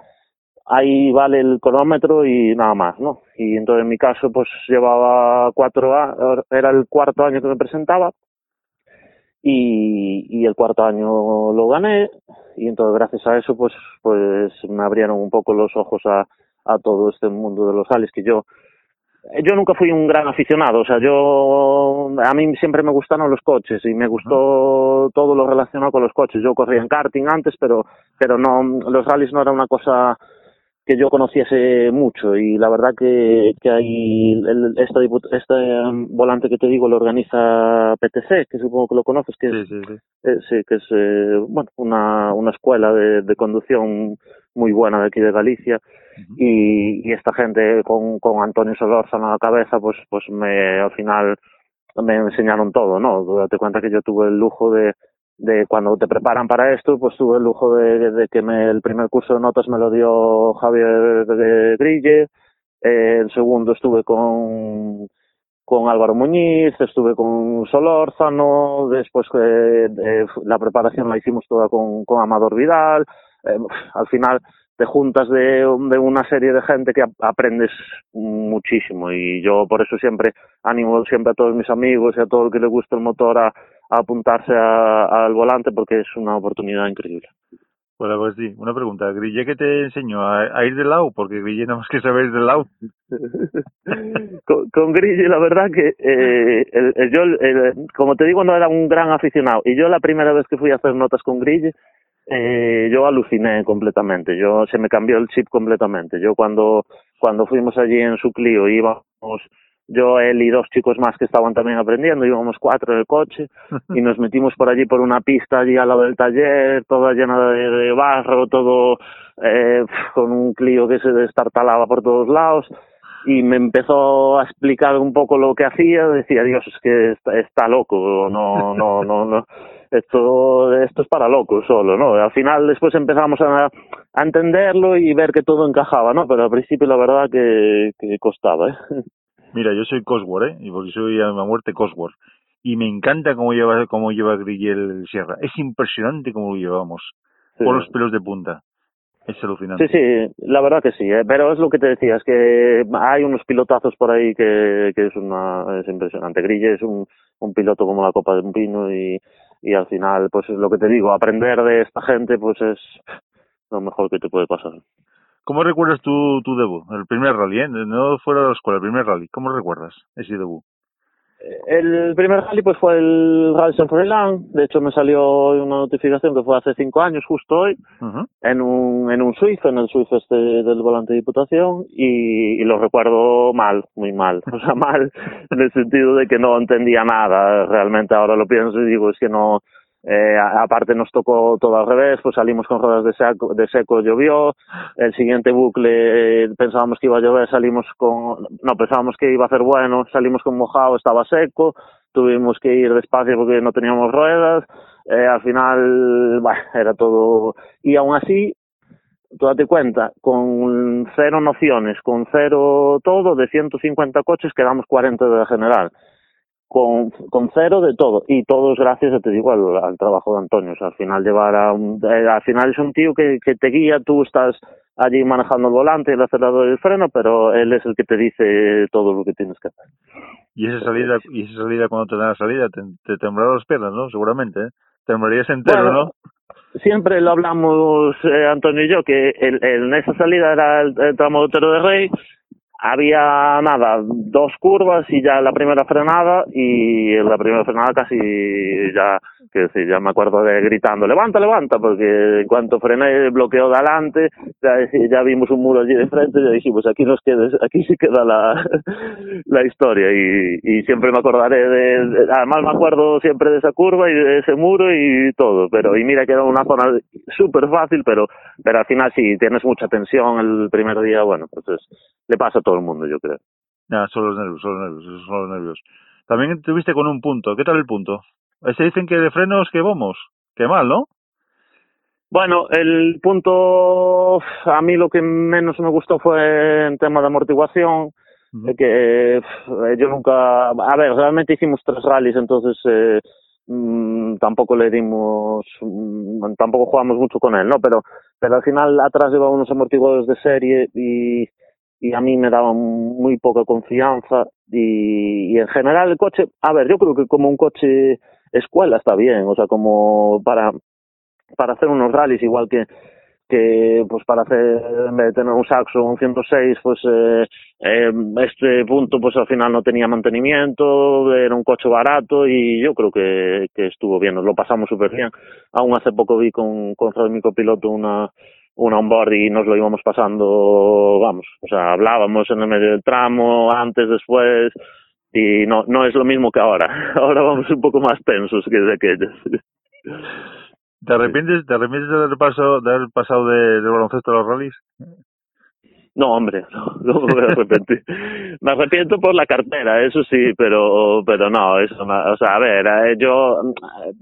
ahí vale el cronómetro y nada más, ¿no? Y entonces en mi caso pues llevaba cuatro años, era el cuarto año que me presentaba y, y el cuarto año lo gané y entonces gracias a eso pues pues me abrieron un poco los ojos a, a todo este mundo de los sales que yo yo nunca fui un gran aficionado, o sea, yo a mí siempre me gustaron los coches y me gustó todo lo relacionado con los coches. Yo corría en karting antes, pero pero no los rallies no era una cosa que yo conociese mucho y la verdad que, que hay el, esta, este um, volante que te digo lo organiza PTC, que supongo que lo conoces, que sí, sí, sí. Eh, sí, que es eh, bueno una, una escuela de, de conducción muy buena de aquí de Galicia uh -huh. y, y esta gente con, con Antonio Solórzano a la cabeza pues pues me al final me enseñaron todo, ¿no? Date cuenta que yo tuve el lujo de de cuando te preparan para esto, pues tuve el lujo de, que me, el primer curso de notas me lo dio Javier Grille, eh, el segundo estuve con con Álvaro Muñiz, estuve con Solórzano, después eh, la preparación la hicimos toda con, con Amador Vidal, eh, al final te juntas de, de, una serie de gente que aprendes muchísimo y yo por eso siempre animo siempre a todos mis amigos y a todo el que le gusta el motor a, apuntarse al volante porque es una oportunidad increíble. Bueno, pues sí, una pregunta. ¿Grille qué te enseñó a, ir de lado? Porque Grille no más que saber ir de lado. con, Grille, la verdad que eh, el, yo, como te digo, no era un gran aficionado. Y yo la primera vez que fui a hacer notas con Grille, eh, yo aluciné completamente. Yo se me cambió el chip completamente. Yo cuando cuando fuimos allí en su Clio íbamos yo, él y dos chicos más que estaban también aprendiendo, íbamos cuatro en el coche y nos metimos por allí por una pista allí al lado del taller, toda llena de, barro, todo eh, con un Clio que se destartalaba por todos lados y me empezó a explicar un poco lo que hacía, decía, Dios, es que está, loco, no, no, no, no, esto, esto es para locos solo, ¿no? Al final después empezamos a, a entenderlo y ver que todo encajaba, ¿no? Pero al principio la verdad que, que costaba, ¿eh? Mira, yo soy Cosworth, ¿eh? Y porque soy a la muerte Cosworth. Y me encanta cómo lleva, cómo lleva Grille Sierra. Es impresionante cómo lo llevamos. Por los pelos de punta. Es alucinante. Sí, sí, la verdad que sí, ¿eh? pero es lo que te decía, es que hay unos pilotazos por ahí que, que es una es impresionante. Grille es un, un piloto como la copa de un pino y, y al final, pues es lo que te digo, aprender de esta gente pues es lo mejor que te puede pasar. ¿Cómo recuerdas tu, tu debut? El primer rally, ¿eh? No fuera de la escuela, el primer rally. ¿Cómo recuerdas ese debut? El primer rally pues fue el Rally Saint de hecho me salió una notificación que fue hace cinco años, justo hoy, en un en un Swift, en el Swift este del volante de diputación, y, y, lo recuerdo mal, muy mal, o sea, mal en el sentido de que no entendía nada, realmente ahora lo pienso y digo, es que no, eh, aparte nos tocó todo al revés, pues salimos con ruedas de seco, de seco llovió, el siguiente bucle eh, pensábamos que iba a llover, salimos con, no, pensábamos que iba a ser bueno, salimos con mojado, estaba seco, tuvimos que ir despacio porque no teníamos ruedas, eh, al final, bueno, era todo, y aún así, tú date cuenta, con cero nociones, con cero todo, de 150 coches quedamos 40 de la general con, con cero de todo. Y todos gracias te digo al, trabajo de Antonio. O sea, al final llevar a un, eh, al final es un tío que, que te guía. Tú estás allí manejando el volante el acelerador y el freno pero él es el que te dice todo lo que tienes que hacer. Y esa salida y esa salida cuando te dan la salida te, te temblarán las piernas no seguramente ¿eh? temblarías entero no siempre lo hablamos eh, Antonio y yo que el, en esa salida era el, el tramo de Otero de Rey había nada, dos curvas y ya la primera frenada y en la primera frenada casi ya, que decir, ya me acuerdo de gritando, levanta, levanta, porque en cuanto frené el bloqueo de adelante, ya, ya vimos un muro allí de frente y dijimos, aquí nos queda, aquí sí queda la, la historia y, y siempre me acordaré de, además me acuerdo siempre de esa curva y de ese muro y todo, pero y mira que era una zona súper fácil, pero, pero al final sí, tienes mucha tensión el primer día, bueno, pues le pasa a todo el mundo, yo creo. Ya, son los nervios, son los nervios, son los nervios. También tuviste con un punto. ¿Qué tal el punto? Se dicen que de frenos que vamos. Qué mal, ¿no? Bueno, el punto a mí lo que menos me gustó fue en tema de amortiguación, que eh, yo nunca, a ver, realmente hicimos tres rallies, entonces eh, mm, tampoco le dimos, mm, tampoco jugamos mucho con él, ¿no? Pero, pero al final atrás llevaba unos amortiguadores de serie y y a mí me daba muy poca confianza y, y, en general el coche, a ver, yo creo que como un coche escuela está bien, o sea, como para para hacer unos rallies igual que que pues para hacer en vez de tener un Saxo un 106 pues eh, eh, este punto pues al final no tenía mantenimiento era un coche barato y yo creo que, estuvo bien nos lo pasamos súper bien. Aún hace poco vi con con mi copiloto una un onboard y nos lo íbamos pasando, vamos, o sea, hablábamos en el medio del tramo, antes, después, y no, no es lo mismo que ahora. Ahora vamos un poco más tensos que de aquellos. ¿Te arrepientes, ¿Te arrepientes de haber pasado, de haber pasado de, baloncesto a los rallies? No, hombre, no, me arrepentir. me arrepiento por la cartera, eso sí, pero pero no, eso, o sea, a ver, eh, yo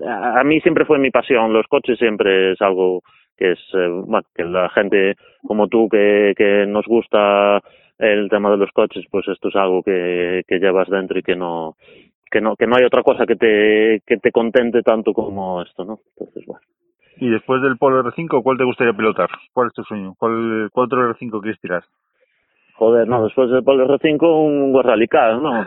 a mí siempre fue mi pasión, los coches siempre es algo que es eh, bueno, que la gente como tú que que nos gusta el tema de los coches, pues esto es algo que que llevas dentro y que no que no que no hay otra cosa que te que te contente tanto como esto, ¿no? Entonces, bueno. Y después del Polo R5, ¿cuál te gustaría pilotar? ¿Cuál es tu sueño? ¿Cuál, cuál otro R5 quieres tirar? Joder, no, después del Polo R5 un Car, ¿no?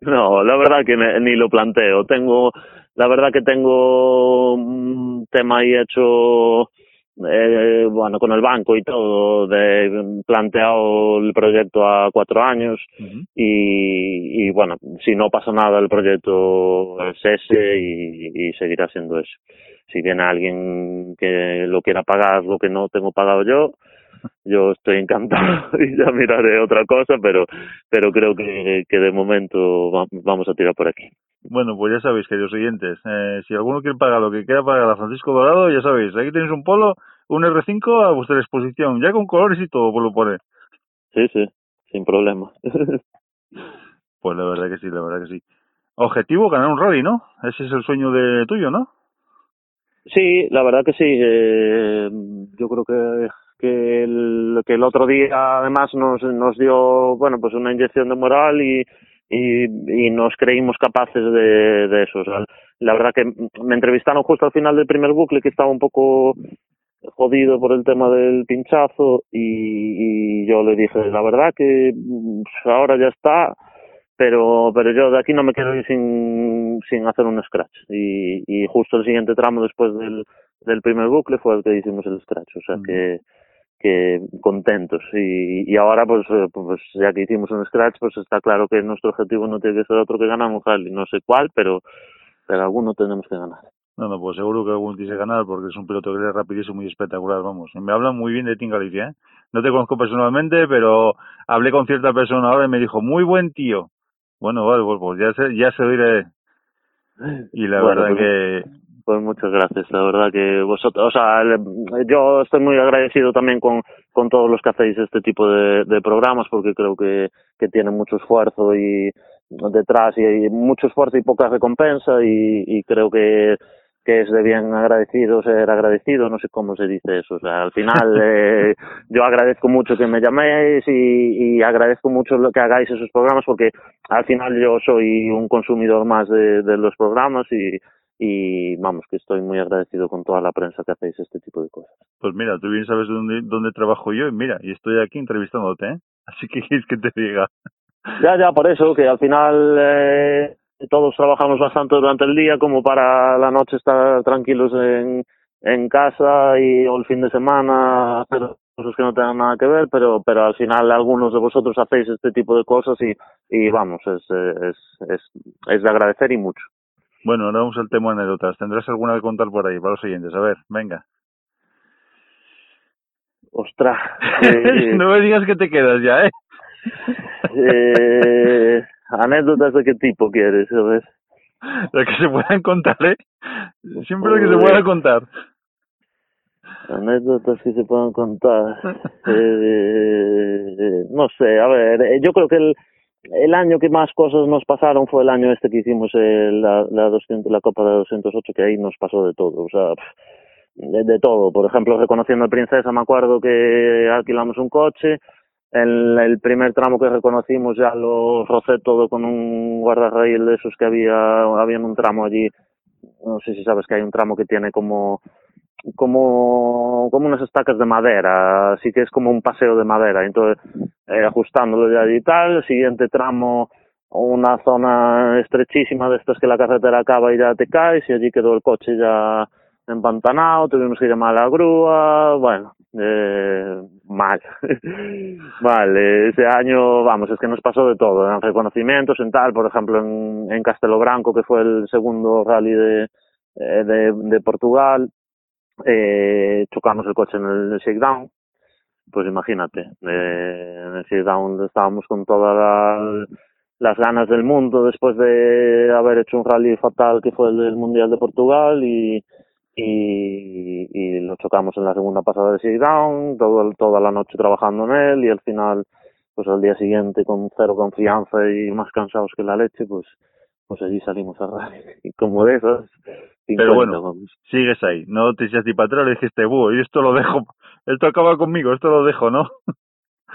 no, la verdad que ni lo planteo. Tengo, la verdad que tengo un tema ahí hecho eh, bueno, con el banco y todo, de planteado el proyecto a cuatro años y, y, bueno, si no pasa nada el proyecto es ese y, y, seguirá siendo eso. Si viene alguien que lo quiera pagar, lo que no tengo pagado yo, yo estoy encantado y ya miraré otra cosa, pero, pero creo que, que de momento vamos a tirar por aquí. Bueno, pues ya sabéis, queridos oyentes, eh, si alguno quiere pagar lo que quiera pagar a Francisco Dorado, ya sabéis, aquí tenéis un polo, un R5 a vuestra disposición, ya con colores y todo, por lo pone. Sí, sí, sin problema. pues la verdad que sí, la verdad que sí. Objetivo, ganar un rally, ¿no? Ese es el sueño de tuyo, ¿no? Sí, la verdad que sí. Eh, yo creo que que el, que el otro día además nos, nos dio, bueno, pues una inyección de moral y, y, y nos creímos capaces de, de eso. O sea, la verdad que me entrevistaron justo al final del primer bucle que estaba un poco jodido por el tema del pinchazo y, y yo le dije, la verdad que pues, ahora ya está, pero pero yo de aquí no me quiero ir sin, sin hacer un scratch. Y, y justo el siguiente tramo después del, del primer bucle fue el que hicimos el scratch, o sea que que contentos. Y, y ahora pues eh, pues ya que hicimos un scratch pues está claro que nuestro objetivo no tiene que ser otro que ganar un rally. No sé cuál pero pero alguno tenemos que ganar. No no pues seguro que alguno tiene que ganar porque es un piloto que es rapidísimo y espectacular vamos. Me hablan muy bien de ti Galicia ¿eh? no te conozco personalmente pero hablé con cierta persona ahora y me dijo muy buen tío bueno vale pues, pues ya se ya se diré y la verdad pues, que pues muchas gracias, la verdad que vosotros, o sea, yo estoy muy agradecido también con, con todos los que hacéis este tipo de, de programas porque creo que, que tienen mucho esfuerzo y detrás y, mucho esfuerzo y poca recompensa y, y creo que que es de bien agradecido ser agradecido, no sé cómo se dice eso. O sea, al final eh, yo agradezco mucho que me llaméis y, y agradezco mucho lo que hagáis esos programas porque al final yo soy un consumidor más de, de los programas y, y vamos, que estoy muy agradecido con toda la prensa que hacéis este tipo de cosas. Pues mira, tú bien sabes dónde, dónde trabajo yo y mira, y estoy aquí entrevistándote, ¿eh? Así que es que te diga. Ya, ya, por eso, que al final eh, todos trabajamos bastante durante el día como para la noche estar tranquilos en, en casa y o el fin de semana hacer cosas que no tengan nada que ver, pero pero al final algunos de vosotros hacéis este tipo de cosas y, y vamos, es, es, es, es de agradecer y mucho. Bueno, ahora vamos al tema anécdotas. ¿Tendrás alguna que contar por ahí para los siguientes? A ver, venga. Ostras. Eh, no me digas que te quedas ya, ¿eh? eh anécdotas de qué tipo quieres, ¿sabes? Las que se puedan contar, ¿eh? Siempre lo que se pueda contar. Anécdotas que se puedan contar. eh, no sé, a ver, eh, yo creo que el, el año que más cosas nos pasaron fue el año este que hicimos el, la, la, 200, la Copa de 208, que ahí nos pasó de todo, o sea, de, todo. Por ejemplo, reconociendo a Princesa, me acuerdo que alquilamos un coche, el, el primer tramo que reconocimos ya lo rocé todo con un guardarraíl de esos que había, había un tramo allí, no sé si sabes que hay un tramo que tiene como como, como unas estacas de madera, así que es como un paseo de madera, entonces eh, ajustándolo ya y tal, el siguiente tramo una zona estrechísima de estas que la carretera acaba y ya te caes y allí quedó el coche ya empantanado, tuvimos que llamar a la grúa, bueno, eh, mal, vale, ese año, vamos, es que nos pasó de todo, en reconocimientos, en tal, por ejemplo, en, en Castelo Branco, que fue el segundo rally de, eh, de, de Portugal, eh, chocamos el coche en el shakedown, pues imagínate, eh, en el shakedown estábamos con todas las, ganas del mundo después de haber hecho un rally fatal que fue el del Mundial de Portugal y, y, y lo chocamos en la segunda pasada de shakedown, todo, toda la noche trabajando en él y al final, pues al día siguiente con cero confianza y más cansados que la leche, pues pues allí salimos a como de esas, pero bueno, sigues ahí, no te echaste para atrás, le dijiste, y esto lo dejo, esto acaba conmigo, esto lo dejo, ¿no?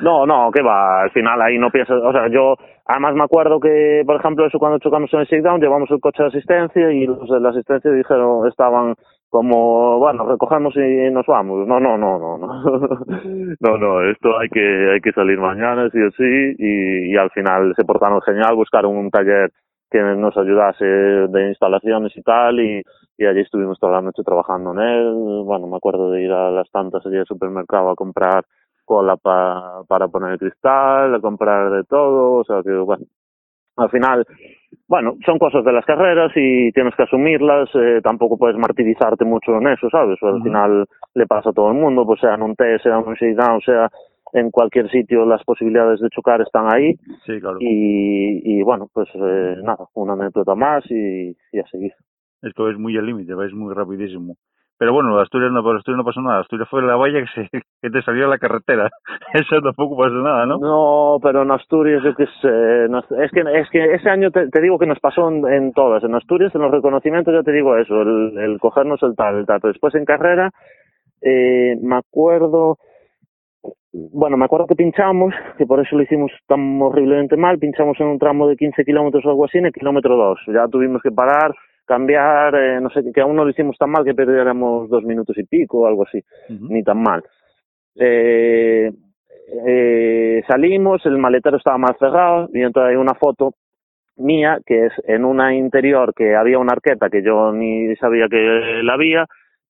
No, no, que va, al final ahí no piensas, o sea, yo además me acuerdo que, por ejemplo, eso cuando chocamos en el shakedown, llevamos el coche de asistencia y los de la asistencia dijeron, estaban como, bueno, recogemos y nos vamos. No, no, no, no, no. no, no, esto hay que, hay que salir mañana, sí o sí, y, y al final se portaron genial, buscaron un taller que nos ayudase de instalaciones y tal, y, y allí estuvimos toda la noche trabajando en él. Bueno, me acuerdo de ir a las tantas allí al supermercado a comprar cola pa, para poner el cristal, a comprar de todo, o sea que, bueno, al final, bueno, son cosas de las carreras y tienes que asumirlas, eh, tampoco puedes martirizarte mucho en eso, ¿sabes? al final le pasa a todo el mundo, pues sea en un test, sea en un shakedown, sea en cualquier sitio las posibilidades de chocar están ahí. Sí, claro. Y, y bueno, pues eh, nada, una anécdota más y, y a seguir. Esto es muy al límite, vais muy rapidísimo. Pero bueno, Asturias no, Asturias no pasó nada. Asturias fue la valla que, se, que te salió a la carretera. Eso tampoco pasó nada, ¿no? No, pero en Asturias yo qué sé. es, que, es que ese año te, te digo que nos pasó en, en, todas. En Asturias, en los reconocimientos, ya te digo eso, el, el cogernos el tal, el tal. Pero después en carrera, eh, me acuerdo bueno, me acuerdo que pinchamos, que por eso lo hicimos tan horriblemente mal, pinchamos en un tramo de 15 kilómetros o algo así, en el kilómetro 2. Ya tuvimos que parar, cambiar, eh, no sé, que aún no lo hicimos tan mal que perdiéramos dos minutos y pico o algo así, ni tan mal. Eh, eh, salimos, el maletero estaba mal cerrado y entonces hay una foto mía que es en una interior que había una arqueta que yo ni sabía que la había,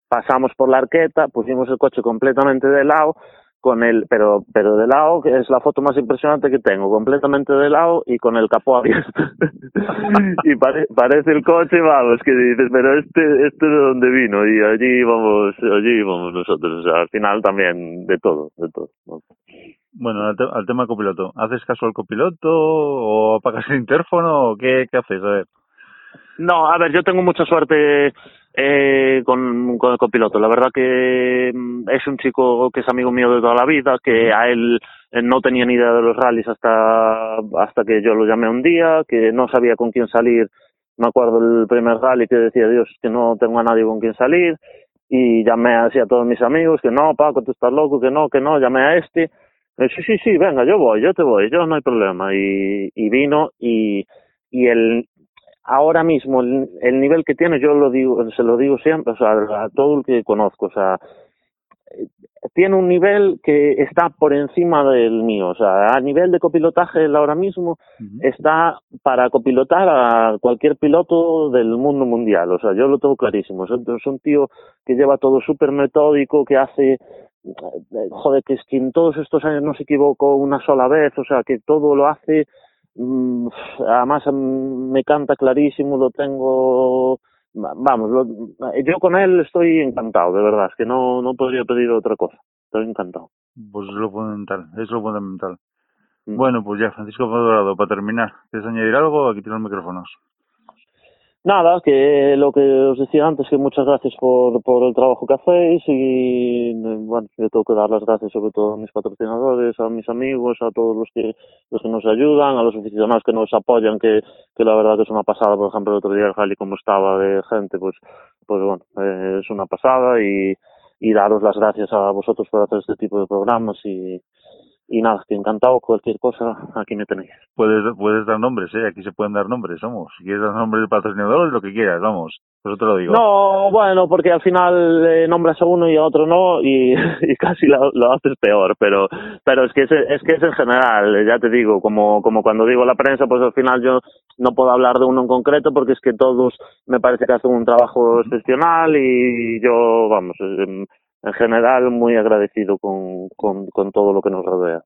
pasamos por la arqueta, pusimos el coche completamente de lado, con el, pero, pero de lado, que es la foto más impresionante que tengo, completamente de lado y con el capó abierto. y parece el coche, vamos, que dices, pero este, este de dónde vino, y allí vamos, allí vamos nosotros, o sea, al final también de todo, de todo. Bueno, al, tema copiloto, ¿haces caso al copiloto o apagas el interfono o qué, qué haces? A ver. No, a ver, yo tengo mucha suerte eh, con, con el copiloto. La verdad que mm, es un chico que es amigo mío de toda la vida, que a él no tenía ni idea de los rallies hasta, hasta que yo lo llamé un día, que no sabía con quién salir. Me acuerdo el primer rally que decía, Dios, que no tengo a nadie con quien salir. Y llamé así a todos mis amigos, que no, Paco, tú estás loco, que no, que no, llamé a este. sí, sí, sí, venga, yo voy, yo te voy, yo no hay problema. Y, y vino y, y el, ahora mismo el, el, nivel que tiene, yo lo digo, se lo digo siempre, o sea, a todo el que conozco, o sea, tiene un nivel que está por encima del mío, o sea, a nivel de copilotaje él ahora mismo está para copilotar a cualquier piloto del mundo mundial, o sea, yo lo tengo clarísimo, es, un tío que lleva todo súper metódico, que hace joder, que es que en todos estos años no se equivocó una sola vez, o sea, que todo lo hace además mm, me canta clarísimo, lo tengo, vamos, lo, yo con él estoy encantado, de verdad, es que no, no podría pedir otra cosa, estoy encantado. Pues es lo fundamental, es lo fundamental. Mm. Bueno, pues ya, Francisco Dorado, para terminar, ¿quieres añadir algo? Aquí tienes los micrófonos. Nada, que lo que os decía antes, que muchas gracias por, por el trabajo que hacéis y bueno, yo tengo que dar las gracias sobre todo a mis patrocinadores, a mis amigos, a todos los que los que nos ayudan, a los aficionados que nos apoyan, que, que la verdad que es una pasada, por ejemplo el otro día el Jali como estaba de gente, pues, pues bueno, eh, es una pasada y, y daros las gracias a vosotros por hacer este tipo de programas y, y nada, que encantado, cualquier cosa, aquí me tenéis. Puedes, puedes dar nombres, ¿eh? Aquí se pueden dar nombres, vamos. Si quieres dar nombres de patrocinadores, lo que quieras, vamos. Eso te lo digo. No, bueno, porque al final eh, nombras a uno y a otro no, y, y casi lo, lo, haces peor, pero pero es que es, es que es en general, ya te digo, como, como cuando digo la prensa, pues al final yo no puedo hablar de uno en concreto porque es que todos me parece que hacen un trabajo excepcional y yo, vamos, en general muy agradecido con, con, con todo lo que nos rodea.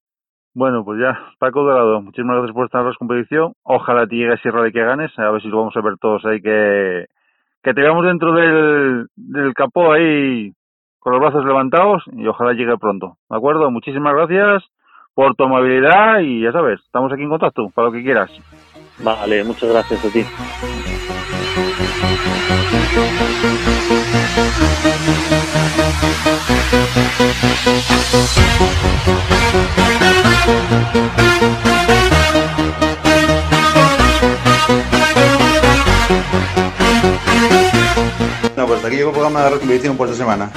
Bueno, pues ya, Paco Dorado, muchísimas gracias por estar en la competición. Ojalá te llegue ese rally que ganes, a ver si lo vamos a ver todos ahí, que, que te veamos dentro del, del capó ahí con los brazos levantados y ojalá llegue pronto. ¿De acuerdo? Muchísimas gracias por tu amabilidad y ya sabes, estamos aquí en contacto para lo que quieras. Vale, muchas gracias a ti. Bueno, pues hasta aquí llegó el programa de Reconvicción por esta semana.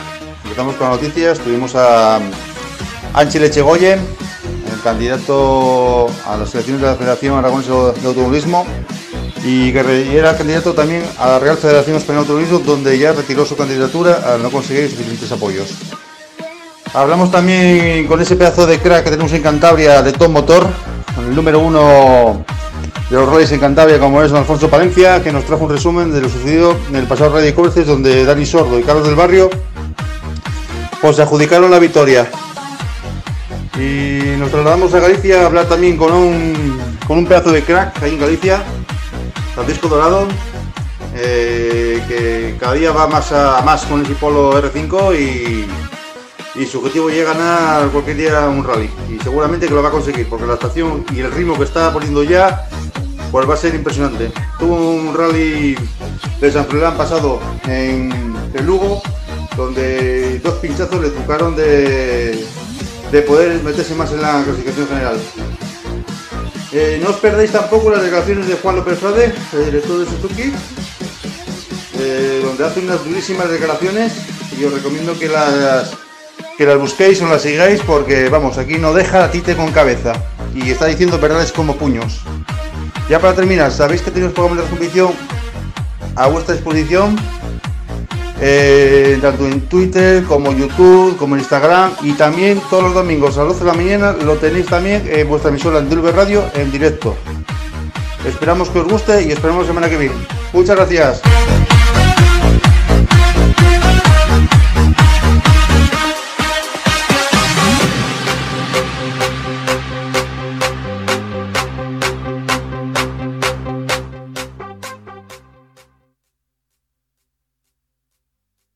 Empezamos con las noticias, tuvimos a Anchi Lechegoyen, el candidato a las elecciones de la Federación Aragonesa de Automovilismo, y que era candidato también a la Real Federación Española de Automovilismo, donde ya retiró su candidatura al no conseguir suficientes apoyos. Hablamos también con ese pedazo de crack que tenemos en Cantabria de Tom Motor, con el número uno de los rallies en Cantabria, como es Alfonso Palencia, que nos trajo un resumen de lo sucedido en el pasado Rally de Coberces, donde Dani Sordo y Carlos del Barrio pues se adjudicaron la victoria. Y nos trasladamos a Galicia a hablar también con un, con un pedazo de crack ahí en Galicia, Francisco Dorado, eh, que cada día va más a más con el Polo R5 y, su objetivo llega a ganar cualquier día un rally. Y seguramente que lo va a conseguir, porque la estación y el ritmo que está poniendo ya, pues va a ser impresionante. Tuvo un rally de San Fernando pasado en, el Lugo, donde dos pinchazos le tocaron de, de poder meterse más en la clasificación general. Eh, no os perdéis tampoco las declaraciones de Juan López Frade, el director de Suzuki, eh, donde hace unas durísimas declaraciones y os recomiendo que las, que las busquéis o las sigáis porque, vamos, aquí no deja a tite con cabeza y está diciendo verdades como puños. Ya para terminar, sabéis que tenéis programas de competición a vuestra disposición eh, tanto en Twitter como YouTube, como en Instagram y también todos los domingos a las 12 de la mañana lo tenéis también en vuestra emisora en Radio en directo. Esperamos que os guste y esperamos la semana que viene. Muchas gracias.